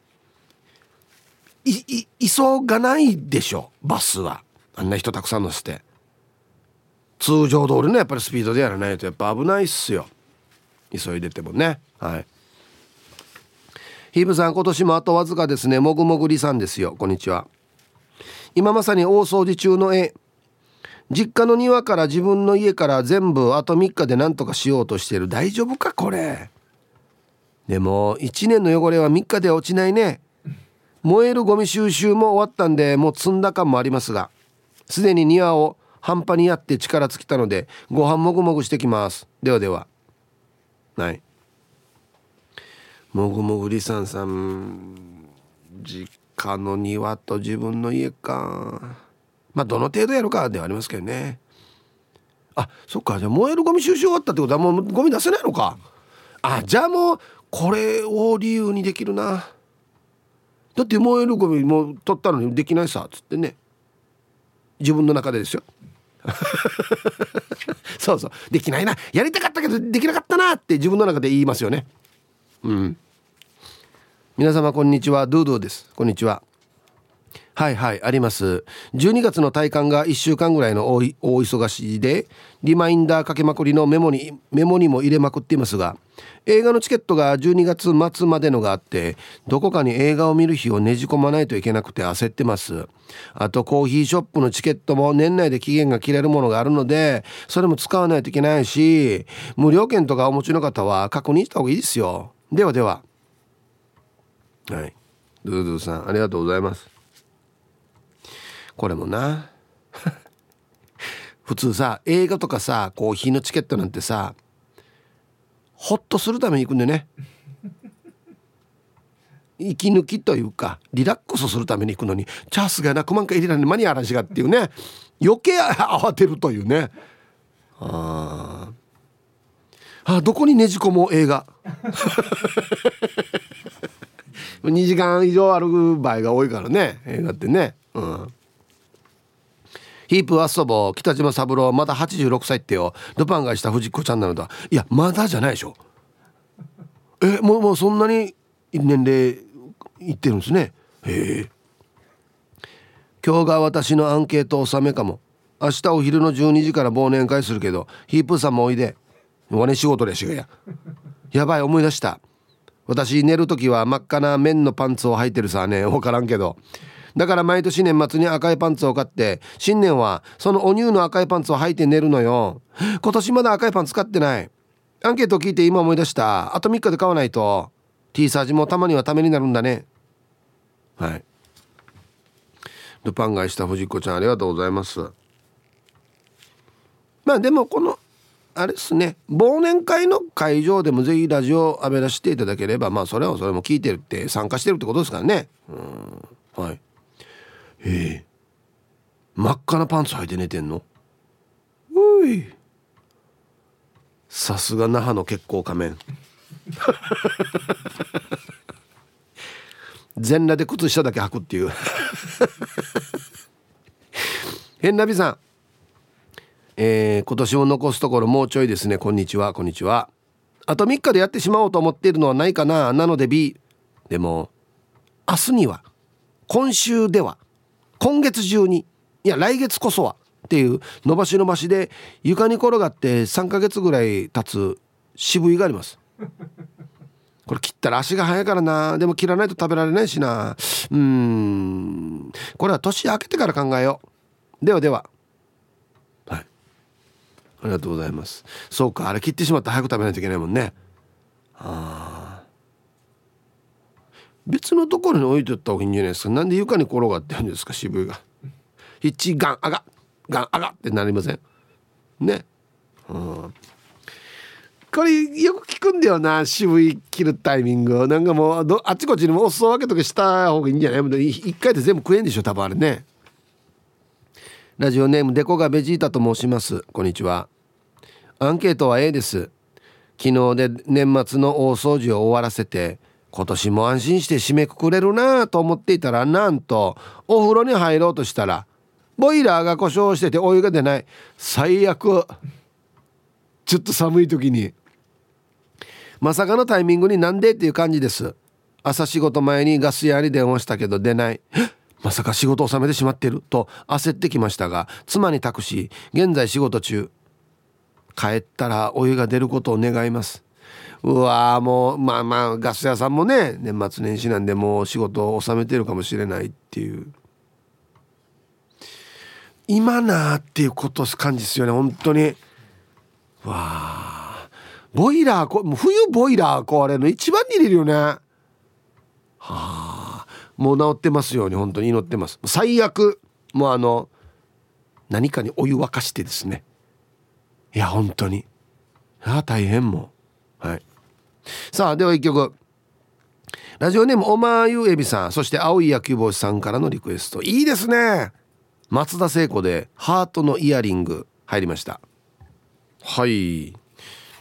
Speaker 1: いい急がないでしょ。バスは。あんな人たくさん乗せて。通常通りのやっぱりスピードでやらないとやっぱ危ないっすよ。急いでてもね。はい。ヒーブさん今年もあとわずかですね。もぐもぐりさんですよ。こんにちは。今まさに大掃除中の絵。実家の庭から自分の家から全部あと3日で何とかしようとしてる。大丈夫かこれ。でも1年の汚れは3日で落ちないね。燃えるゴミ収集も終わったんでもう積んだ感もありますがすでに庭を半端にやって力尽きたのでご飯もぐもぐしてきます。ではでは。はい。もぐもぐりさんさん実家の庭と自分の家か。まあどの程度やるかではありますけどね。あそっか。じゃあ燃えるゴミ収集終わったってことはもうゴミ出せないのか。あじゃあもうこれを理由にできるな。だって燃えるゴミもう取ったのにできないさ。っつってね。自分の中でですよ。<laughs> そうそう。できないな。やりたかったけどできなかったなって自分の中で言いますよね。うん。皆様こんにちは。ドゥドゥです。こんにちは。はいはいあります。12月の体感が1週間ぐらいの大忙しでリマインダーかけまくりのメモにメモにも入れまくっていますが映画のチケットが12月末までのがあってどこかに映画を見る日をねじ込まないといけなくて焦ってます。あとコーヒーショップのチケットも年内で期限が切れるものがあるのでそれも使わないといけないし無料券とかお持ちの方は確認した方がいいですよ。ではでは。はい。ドゥドゥさんありがとうございます。これもな。<laughs> 普通さ映画とかさコーヒーのチケットなんてさホッとするために行くんでね。<laughs> 息抜きというかリラックスするために行くのにチャンスがなくまんか入れられ間に合わしがっていうね。余計慌てるというね。ああどこにねじ込もう映画。<laughs> 2時間以上歩く場合が多いからね映画ってね。うん。ヒープ遊ぼう北島三郎まだ86歳ってよ。ルパンがした藤子ちゃんなのだ。いやまだじゃないでしょ。えもうもうそんなに年齢いってるんですね。へえ。今日が私のアンケート納めかも。明日お昼の12時から忘年会するけどヒープさんもおいで。わね仕事でしがや。やばい思い出した。私寝る時は真っ赤な綿のパンツを履いてるさね分からんけど。だから毎年年末に赤いパンツを買って新年はそのお乳の赤いパンツを履いて寝るのよ。今年まだ赤いパン使ってない。アンケートを聞いて今思い出した。あと3日で買わないと。T サージもたまにはためになるんだね。はい。ルパン買いした藤子ちゃんありがとうございます。まあでもこのあれですね。忘年会の会場でもぜひラジオをあべらしていただければまあそれはそれも聞いてるって参加してるってことですからね。うん。はい。ええ。真っ赤なパンツ履いて寝てんの？うい。さすが那覇の結構仮面。<laughs> 全裸で靴下だけ履くっていう。<laughs> 変なびさん。えー、今年も残すところもうちょいですね。こんにちはこんにちは。あと3日でやってしまおうと思っているのはないかな？なので B でも明日には今週では今月中にいや来月こそはっていう伸ばし伸ばしで床に転がって3ヶ月ぐらい経つ渋いがあります。これ切ったら足が速いからな。でも切らないと食べられないしな。うん。これは年明けてから考えよう。ではでは。はい。ありがとうございます。そうかあれ切ってしまって早く食べないといけないもんね。ああ別のところに置いておった方がいいんじゃないですか？なんで床に転がってるんですか？渋いが。一ガンあがガンあがってなりません。ね。うん。これよく聞くんだよな渋い切るタイミングなんかもうあっちこっちにもお裾分けとかした方がいいんじゃない？一回で全部食えんでしょ多分あれね。ラジオネームデコがベジータと申します。こんにちは。アンケートは A です。昨日で年末の大掃除を終わらせて今年も安心して締めくくれるなと思っていたらなんとお風呂に入ろうとしたらボイラーが故障しててお湯が出ない。最悪。ちょっと寒い時に。まさかのタイミングになんでっていう感じです。朝仕事前にガス屋に電話したけど出ない。まさか仕事を収めてしまってる？と焦ってきましたが妻に託し現在仕事中。帰ったらお湯が出ることを願います。うわもうまあまあガス屋さんもね年末年始なんでもう仕事を収めてるかもしれないっていう。今なっていうこと感じですよね本当に。わあボイラーこう冬ボイラー壊れるの一番に入れるよね。はあもう治ってますように本当に祈ってます。最悪。もうあの何かにお湯沸かしてですね。いや本当に。ああ大変もはいさあでは一曲。ラジオネームおまゆえびさん。そして青い野球帽子さんからのリクエスト。いいですね。松田聖子でハートのイヤリング。入りました。はい。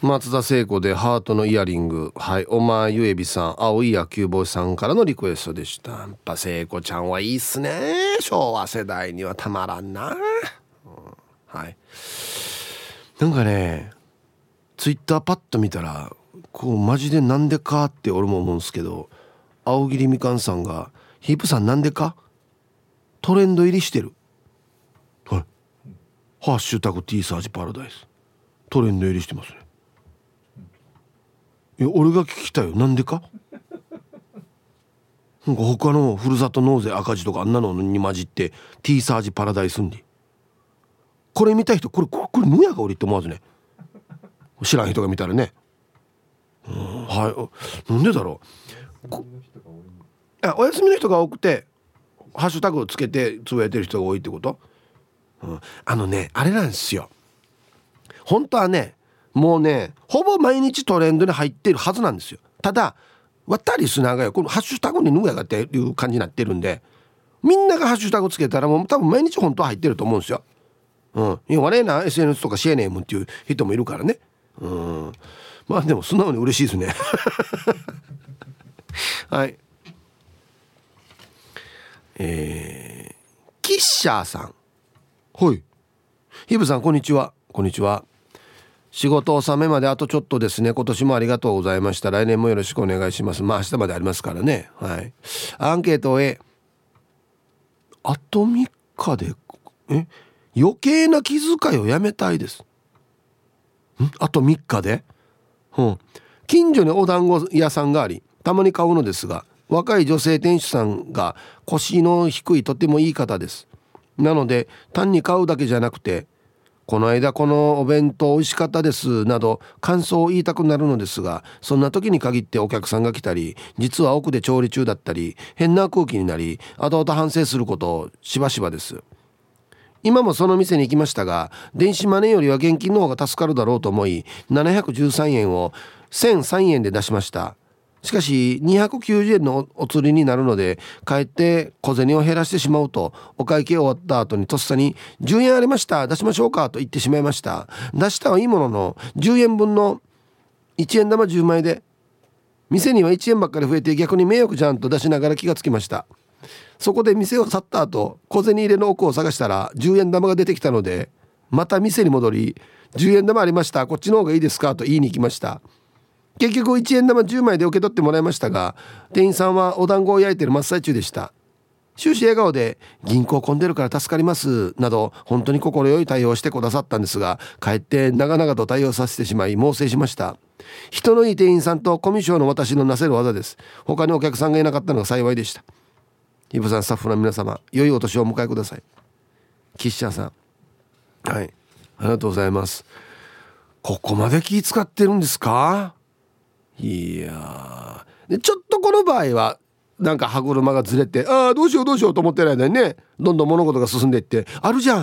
Speaker 1: 松田聖子でハートのイヤリング。はい。おまゆえびさん青い野球帽子さんからのリクエストでした。やっぱ聖子ちゃんはいいっすね。昭和世代にはたまらんな、うん、はい。なんかねツイッターパッと見たらこうマジでなんでかって俺も思うんですけど青桐みかんさんが「ヒープさんなんでか?」トレンド入りしてる。はい「ハッシュタグ T サージパラダイス」トレンド入りしてますね。いや俺が聞きたいよ。なんでか？<laughs> なんか他のふるさと納税赤字とかあんなのに混じって T サージパラダイスんで。これ見た人これこれむやがおりって思わずね。知らん人が見たらね。はい。なんでだろう？あお休みの人が多くてハッシュタグをつけてつぶやいてる人が多いってこと、うん、あのねあれなんですよ。本当はねもうねほぼ毎日トレンドに入ってるはずなんですよ。ただ渡り砂がよ。このハッシュタグに脱ぐやがっていう感じになってるんでみんながハッシュタグつけたらもう多分毎日本当は入ってると思うんですよ。うん、いや悪いな。SNS とかシエネームっていう人もいるからね。うん。まあでも素直に嬉しいですね。<laughs> はい。えー、キッシャーさん。はい。ヒブさんこんにちは。こんにちは。仕事納めまであとちょっとですね。今年もありがとうございました。来年もよろしくお願いします。まあ明日までありますからね。はい。アンケート A あと3日でえ？余計な気遣いをやめたいです。ん？あと3日で、うん、近所にお団子屋さんがありたまに買うのですが若い女性店主さんが腰の低いとてもいい方です。なので単に買うだけじゃなくてこの間このお弁当美味しかったですなど感想を言いたくなるのですがそんな時に限ってお客さんが来たり実は奥で調理中だったり変な空気になり後々反省することしばしばです。今もその店に行きましたが電子マネーよりは現金の方が助かるだろうと思い713円を1003円で出しました。しかし290円のお釣りになるので帰って小銭を減らしてしまうとお会計終わった後にとっさに「10円ありました出しましょうか」と言ってしまいました。出したはいいものの10円分の1円玉10枚で店には1円ばっかり増えて逆に迷惑じゃんと出しながら気がつきました。そこで店を去った後小銭入れの奥を探したら10円玉が出てきたのでまた店に戻り「10円玉ありましたこっちの方がいいですか?」と言いに行きました。結局1円玉10枚で受け取ってもらいましたが店員さんはお団子を焼いてる真っ最中でした。終始笑顔で「銀行混んでるから助かります」など本当に快い対応してくださったんですが帰って長々と対応させてしまい猛省しました。人のいい店員さんとコミュ障の私のなせる技です。他にお客さんがいなかったのが幸いでした。イブさんスタッフの皆様良いお年をお迎えください。キッシャーさん。はい。ありがとうございます。ここまで気使ってるんですか？いやでちょっとこの場合はなんか歯車がずれてああどうしようどうしようと思ってる間にねどんどん物事が進んでいってあるじゃん。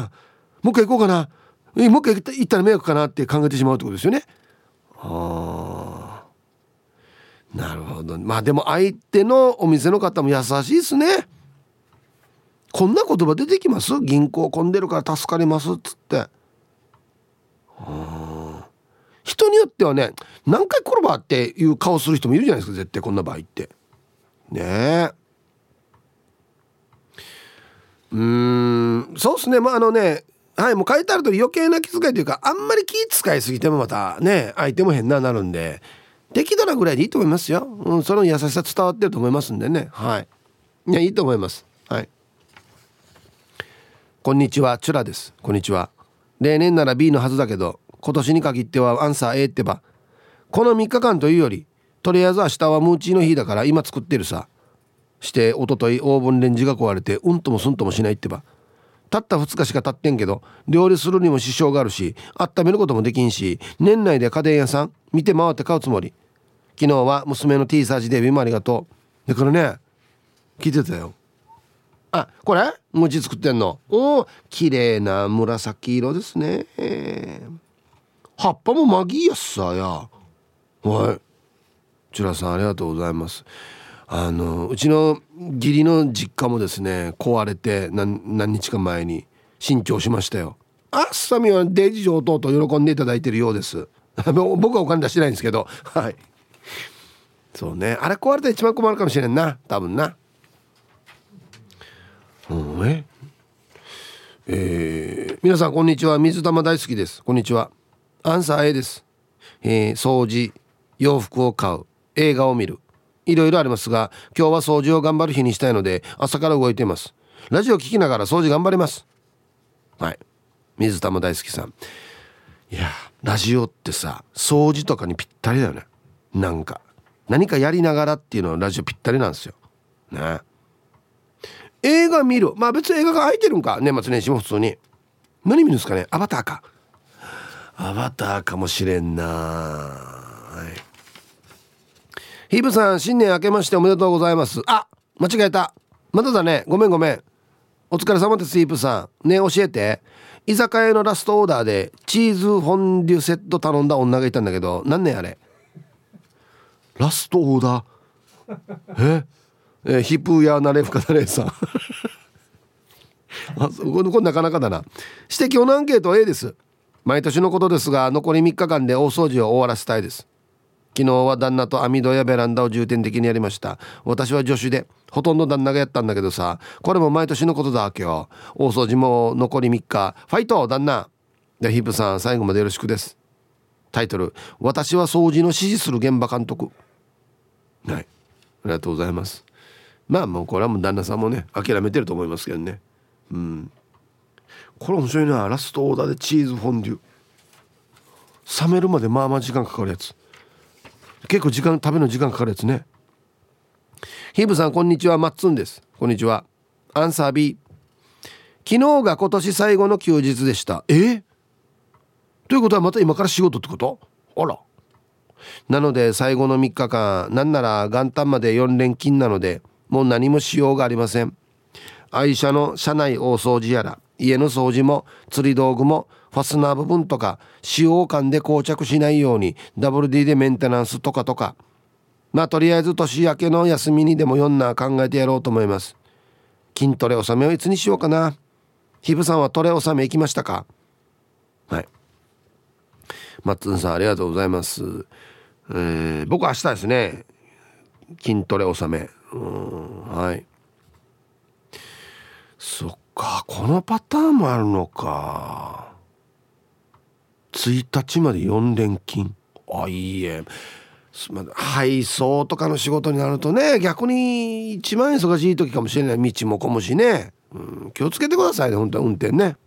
Speaker 1: もう一回行こうかな。もう一回行ったら迷惑かな？って考えてしまうってことですよね。ああなるほど。まあでも相手のお店の方も優しいですね。こんな言葉出てきます？銀行混んでるから助かりますっつって。人によってはね何回転ばっていう顔する人もいるじゃないですか絶対こんな場合って。ねえ。うん。そうっすね。まああのねはいもう書いてある通り余計な気遣いというかあんまり気遣いすぎてもまたね相手も変ななるんで適度なぐらいでいいと思いますよ、うん、その優しさ伝わってると思いますんでね。はい。いやいいと思います。こんにちはチュラです。こんにちは。例年なら B のはずだけど今年に限ってはアンサー A ってば。この3日間というよりとりあえず明日はムーチーの日だから今作ってるさ。して一昨日オーブンレンジが壊れてうんともすんともしないってば。たった2日しか経ってんけど料理するにも支障があるし温めることもできんし年内で家電屋さん見て回って買うつもり。昨日は娘の T サージデビューもありがとう。だからね聞いてたよ。あこれ？餅作ってんの？おお綺麗な紫色ですね。葉っぱもマギーやっさや。はい。チュラさんありがとうございます。あのうちの義理の実家もですね壊れて何何日か前に新調しましたよ。あっさみはデイジ上等と喜んでいただいてるようです。僕はお金出してないんですけど。はい。そうね。あれ壊れたら一番困るかもしれんな。多分な。うんええー、皆さんこんにちは。水玉大好きです。こんにちは。アンサー A です、えー、掃除洋服を買う。映画を見る。いろいろありますが今日は掃除を頑張る日にしたいので朝から動いています。ラジオ聞きながら掃除頑張ります。はい。水玉大好きさん。いやラジオってさ掃除とかにぴったりだよね。なんか何かやりながらっていうのはラジオぴったりなんですよ。ね。映画見るまあ別に映画が空いてるんか？年末年始も普通に。何見るんですかね？アバターか。アバターかもしれんな。はい。ヒブさん新年明けましておめでとうございます。あ間違えた。まだだね。ごめんごめん。お疲れ様ですヒープさん。ね教えて。居酒屋のラストオーダーでチーズフォンデュセット頼んだ女がいたんだけど何年あれ？ラストオーダー？え？えヒプやナレフカナレさん。<laughs> あこれなかなかだな。指摘のアンケート A です。毎年のことですが残り3日間で大掃除を終わらせたいです。昨日は旦那と網戸やベランダを重点的にやりました。私は助手でほとんど旦那がやったんだけどさこれも毎年のことだわけよ。大掃除も残り3日。ファイト旦那。でヒップさん最後までよろしくです。タイトル「私は掃除の指示する現場監督」はい。ありがとうございます。まあもうこれはもう旦那さんもね諦めてると思いますけどね。うん。これ面白いな。ラストオーダーでチーズフォンデュ。冷めるまでまあまあ時間かかるやつ。結構時間食べの時間かかるやつね。ヒブさんこんにちは。マッツンです。こんにちは。アンサー B 昨日が今年最後の休日でした。え？ということはまた今から仕事ってこと？あら。なので最後の3日間なんなら元旦まで4連勤なのでもう何もしようがありません。愛車の車内大掃除やら家の掃除も釣り道具もファスナー部分とか使用感で膠着しないように WD でメンテナンスとかとか。まあとりあえず年明けの休みにでもよんな考えてやろうと思います。筋トレ納めをいつにしようかな。ヒブさんはトレ納め行きましたか？はい。マッツンさんありがとうございます。えー、僕明日ですね。筋トレ納め。はい。そっかこのパターンもあるのか。1日まで4連勤。あいいえ。配送とかの仕事になるとね逆に一番忙しい時かもしれない。道も混むしね、うん、気をつけてくださいね本当は運転ね。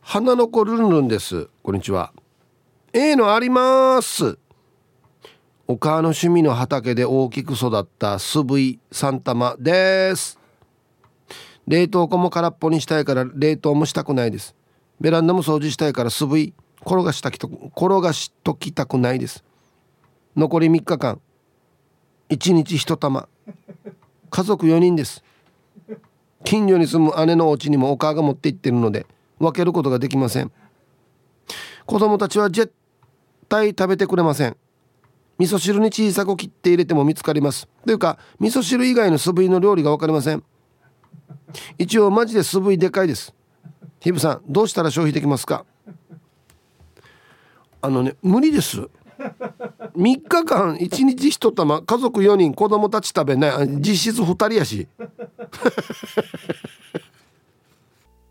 Speaker 1: 花の子ルンルンです。こんにちは。A のあります。お母の趣味の畑で大きく育ったスブイ3玉です。冷凍庫も空っぽにしたいから冷凍もしたくないです。ベランダも掃除したいから素振り転がしたきと転がしときたくないです。残り3日間1日1玉。家族4人です。近所に住む姉のお家にもお母が持って行ってるので分けることができません。子供たちは絶対食べてくれません。味噌汁に小さく切って入れても見つかります。というか味噌汁以外の素振りの料理が分かりません。一応マジで素振りでかいです。ヒブさんどうしたら消費できますか？あのね無理です。3日間1日1玉家族4人子供たち食べない。実質2人やし。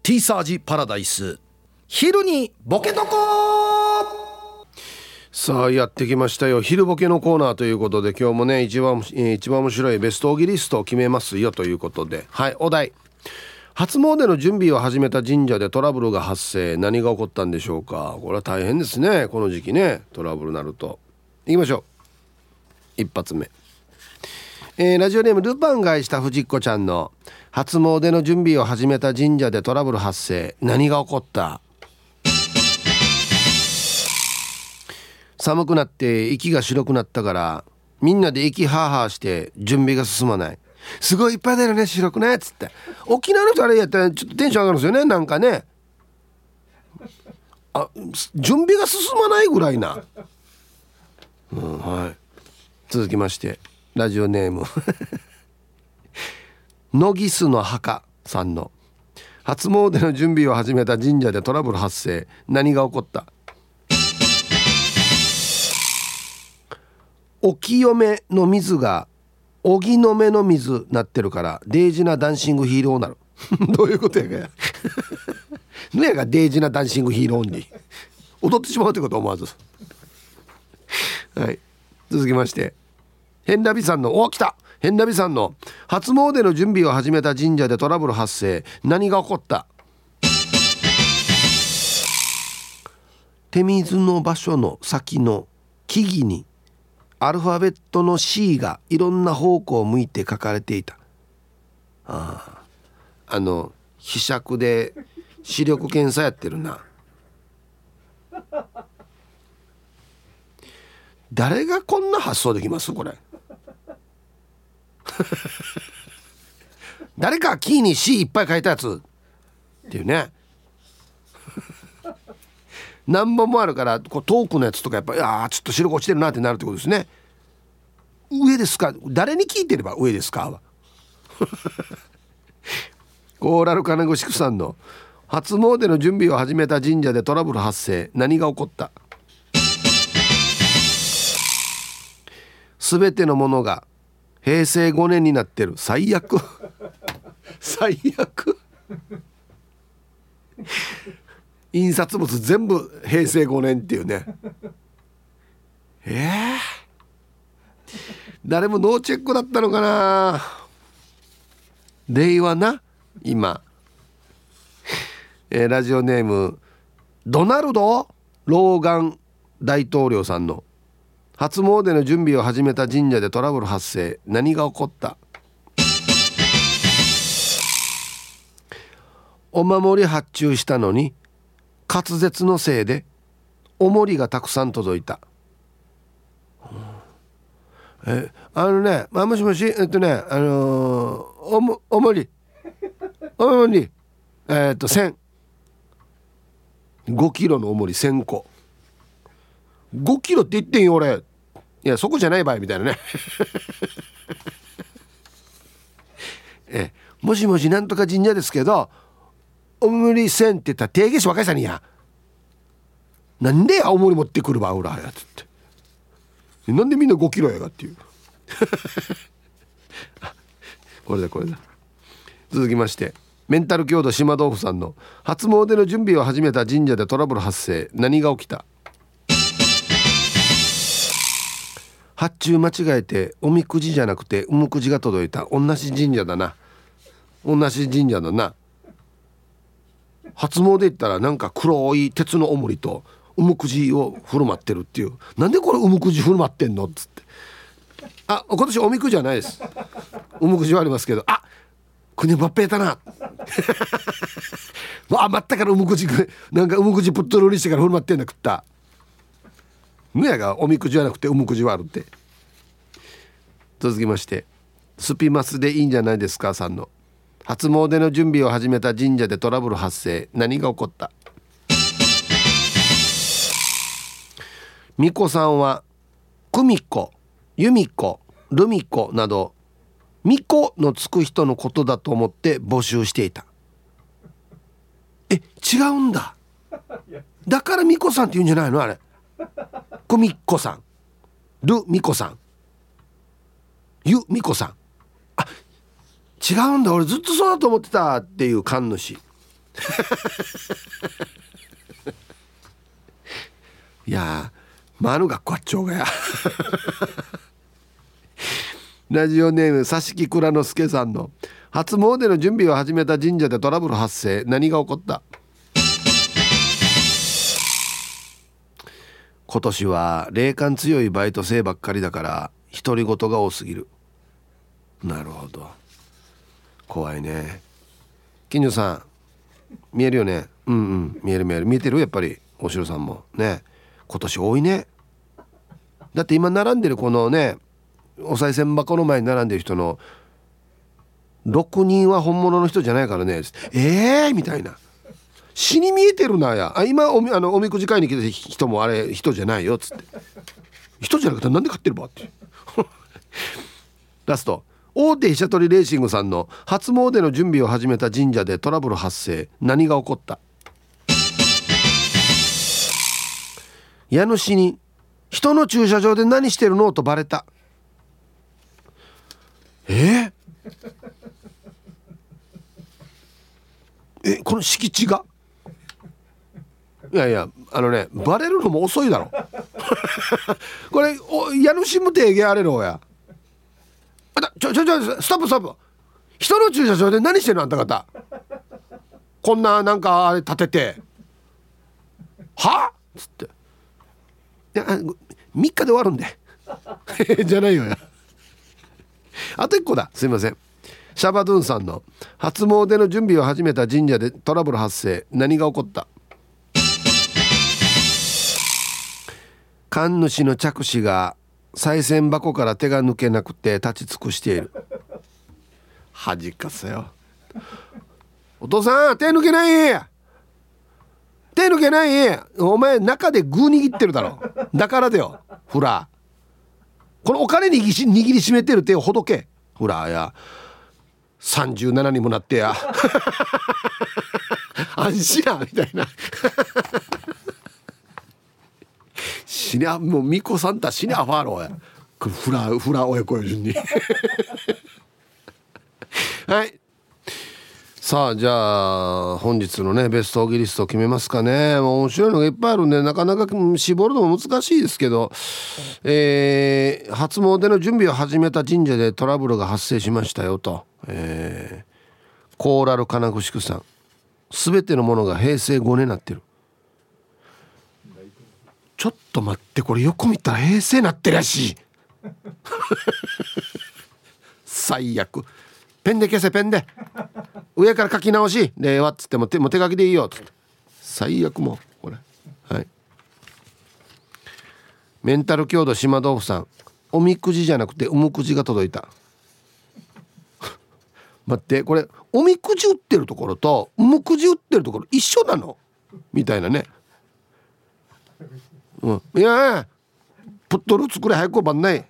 Speaker 3: ティーサージパラダイス。昼にボケとこ
Speaker 1: さあやってきましたよ。昼ボケのコーナーということで今日もね一番一番面白いベストオギリストを決めますよということで。はいお題。初詣の準備を始めた神社でトラブルが発生。何が起こったんでしょうか。これは大変ですねこの時期ね。トラブルなると。いきましょう。一発目。えー、ラジオネームルパンが愛した藤子ちゃんの初詣の準備を始めた神社でトラブル発生。何が起こった？寒くなって息が白くなったからみんなで息ハーハーして準備が進まない。すごいいっぱいだよね白くねっつって。沖縄の人あれやったらちょっとテンション上がるんですよねなんかね。あ準備が進まないぐらいな、うん、はい。続きましてラジオネーム。ノギスの墓さんの。初詣の準備を始めた神社でトラブル発生。何が起こったお清めの水が荻の目の水なってるからデイジなダンシングヒーローなる <laughs> どういうことやかや。<laughs> のやがデイジなダンシングヒーローに。踊ってしまうってこと思わず。はい。続きまして。ヘンラビさんのお来た。ヘンラビさんの初詣の準備を始めた神社でトラブル発生。何が起こった？手水の場所の先の木々にアルファベットの C がいろんな方向を向いて書かれていた。ああ。あの被釈で視力検査やってるな。誰がこんな発想できます？これ。<laughs> 誰かキーに C いっぱい書いたやつ。っていうね。何本もあるからこう遠くのやつとかやっぱいやちょっと白く落ちてるなってなるってことですね。上ですか？誰に聞いてれば上ですか？<laughs> コーラル金具宿さんの初詣の準備を始めた神社でトラブル発生。何が起こった？全てのものが平成5年になってる。最悪。<laughs> 最悪。印刷物全部平成5年っていうね。えー、誰もノーチェックだったのかな。令和な？今、えー、ラジオネームドナルド・ローガン大統領さんの。初詣の準備を始めた神社でトラブル発生。何が起こった？お守り発注したのに滑舌のせいでおもりがたくさん届いた、えあのね、まあ、もしもしえっとねあのー、おもおもり。おもり。<laughs> えー、っと1000 5キロのおもり1000個。5キロって言ってんよ俺。いやそこじゃない場合みたいなね。<laughs> えもしもしなんとか神社ですけどおもりせんって言ったら定義し若いさにやなんで青森持ってくるば裏やつって。なんでみんな5キロやがっていう。<laughs> これだこれだ。続きましてメンタル強度島豆腐さんの初詣の準備を始めた神社でトラブル発生。何が起きた？発注間違えておみくじじゃなくておむくじが届いた。同じ神社だな。同じ神社だな。初詣行ったらなんか黒い鉄の重りとおむくじを振る舞ってるっていう。なんでこれおむくじ振る舞ってんのっつって。あ今年おみくじはないです。おむくじはありますけど。あ国ばっぺーたな。<laughs> わあ待ったからおむくじなんかおむくじプットロリしてから振る舞ってんだ食った。むやがおみくじじゃなくておむくじはあるって。続きましてスピマスでいいんじゃないですかさんの。初詣の準備を始めた神社でトラブル発生。何が起こった？巫女さんは久美子由美子ルミ子など巫女のつく人のことだと思って募集していた。え違うんだ。だから巫女さんって言うんじゃないの？あれ。久美子さん。ルミ子さん。ゆみこさん。違うんだ俺ずっとそうだと思ってたっていう神主。<laughs> いやマヌがこっちょうがや。<laughs> ラジオネーム佐敷倉之助さんの初詣の準備を始めた神社でトラブル発生。何が起こった？今年は霊感強いバイト生ばっかりだから独り言が多すぎる。なるほど。怖いね。金城さん見えるよね？うんうん。見える見える。見えてる？やっぱり。大城さんも。ね。今年多いね。だって今並んでるこのねお賽銭箱の前に並んでる人の6人は本物の人じゃないからね。ええー、みたいな。死に見えてるなや。あ今おみあのおみくじ買いに来た人もあれ人じゃないよっつって。人じゃなくてなんで買ってるばって <laughs> ラスト。大手飛車取りレーシングさんの初詣の準備を始めた神社でトラブル発生。何が起こった？家主に「人の駐車場で何してるの?」とバレた。え？えこの敷地が？いやいやあのねバレるのも遅いだろ。<laughs> これお家主も提言あれろや。ょちょちょストップストップ。人の駐車場で何してるの？あんた方。こんななんかあれ立てて。は？っつって。3日で終わるんで。<laughs> じゃないよ。やあと1個だ。すいません。シャバドゥンさんの初詣の準備を始めた神社でトラブル発生。何が起こった？神主の着手が賽銭箱から手が抜けなくて立ち尽くしている。恥かせよ。お父さん手抜けない？手抜けない？お前中でグー握ってるだろ。だからだよ。フラこのお金握り握りしめてる手をほどけ。フラーや。37にもなってや。<laughs> 安心なみたいな。死にゃもう巫女さんた死にゃファーローや。フラフラ親子よ順に。<laughs> はい。さあじゃあ本日のねベストオギリストを決めますかね。もう面白いのがいっぱいあるんでなかなか絞るのも難しいですけど、えー、初詣の準備を始めた神社でトラブルが発生しましたよと、えー、コーラル金具宿さん。全てのものが平成5年になってる。ちょっと待ってこれ横見たら平成なってるやし <laughs> 最悪。ペンで消せペンで。上から書き直し。令和っつっても手も手書きでいいよ。っつって。最悪もこれ。はい。メンタル強度島豆腐さん。おみくじじゃなくておむくじが届いた。<laughs> 待ってこれおみくじ売ってるところとおむくじ売ってるところ一緒なの？みたいなね。うん。いやプットル作れ早くばんない。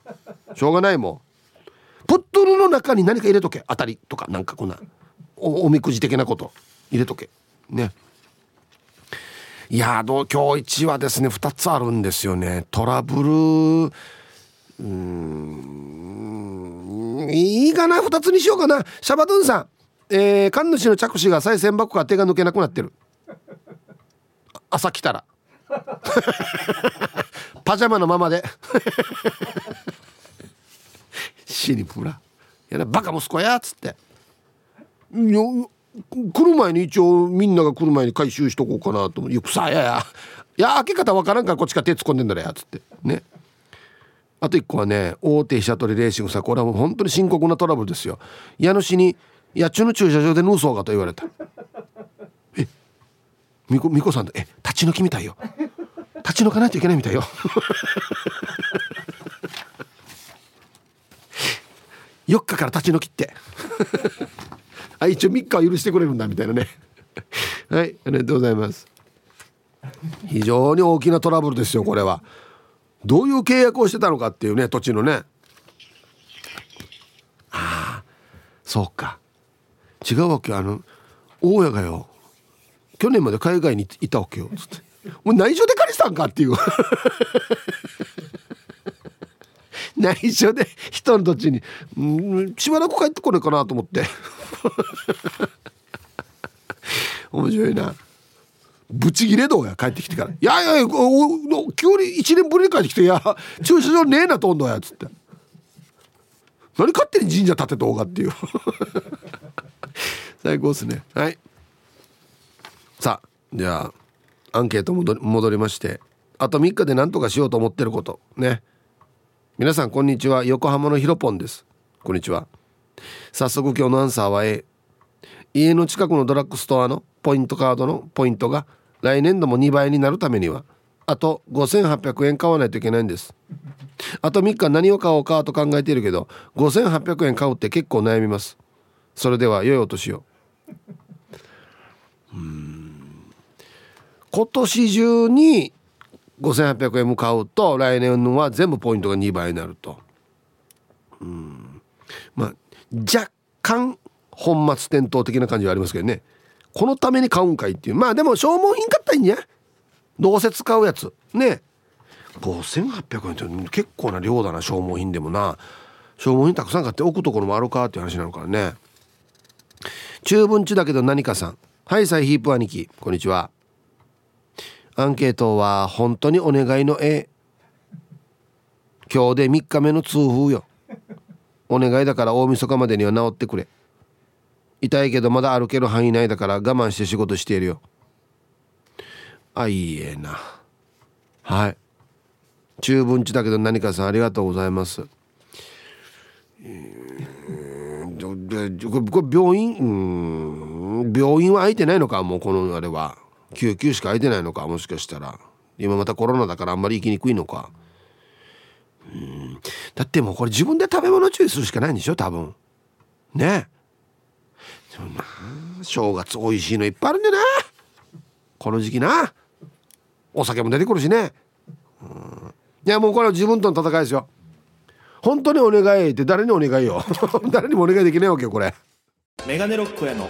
Speaker 1: しょうがないもん。プットルの中に何か入れとけ。当たりとかなんかこんな。おおみくじ的なこと。入れとけ。ね。いやどう今日一はですね2つあるんですよね。トラブルうんいいかな？2つにしようかな。シャバドゥンさん。えー、神主の着手が賽銭箱から手が抜けなくなってる。朝来たら。<laughs> パジャマのままで。シニプラ「やなバカ息子や」っつって「いや来る前に一応みんなが来る前に回収しとこうかなと思って「いや草やや。いや開け方わからんからこっちから手突っ込んでんだらや」っつって。ね。あと一個はね大手飛車取りレーシングさこれはもう本当に深刻なトラブルですよ。家主に「野中の駐車場で盗そうか」と言われた。みこみこさんと「え立ち退きみたいよ。<laughs> 立ち退かないといけないみたいよ。<laughs> 4日から立ち退きって。<laughs> あ一応3日は許してくれるんだみたいなね。はいありがとうございます。非常に大きなトラブルですよこれは。どういう契約をしてたのかっていうね土地のね。ああそうか。違うわけあの大家がよ去年まで海外にいたわけよ。つって。もう内緒で借りたんかっていう。<laughs> 内緒で人の土地に、しばらく帰ってこないかなと思って。<laughs> 面白いな。ブチギレどうや帰ってきてから「いやいやいや急に1年ぶりに帰ってきていや駐車場ねえなとんどや」っつって。何勝手に神社建てとうがっていう。<laughs> 最高っすね。はい。さあじゃあアンケート戻りましてあと3日で何とかしようと思ってること。ね。皆さんこんにちは。横浜のひろぽんです。こんにちは。早速今日のアンサーは A 家の近くのドラッグストアのポイントカードのポイントが来年度も2倍になるためにはあと5800円買わないといけないんです。あと3日何を買おうかと考えているけど5800円買うって結構悩みます。それでは良いお年を。うん。今年中に5800円も買うと来年は全部ポイントが2倍になると。うん。まあ若干本末転倒的な感じはありますけどね。このために買うんかいっていう。まあでも消耗品買ったらいいんじゃどうせ使うやつ。ね。5800円って結構な量だな消耗品でもな。消耗品たくさん買って置くところもあるかっていう話なのからね。中文地だけど何かさん。はいサイヒープ兄貴。こんにちは。アンケートは本当にお願いの絵。今日で3日目の痛風よ。お願いだから大晦日までには治ってくれ。痛いけどまだ歩ける範囲内だから我慢して仕事しているよ。あいいえな。はい。中文地だけど何かさんありがとうございます。これ病院？うん。病院は空いてないのか？もうこのあれは。救急しか空いてないのかもしかしたら。今またコロナだからあんまり行きにくいのか。うん。だってもうこれ自分で食べ物注意するしかないんでしょ多分。ね。え正月美味しいのいっぱいあるんだな。この時期な。お酒も出てくるしね。うん。いやもうこれは自分との戦いですよ。本当にお願いって誰にお願いよ。<laughs> 誰にもお願いできないわけよこれ。
Speaker 2: メガネロックへの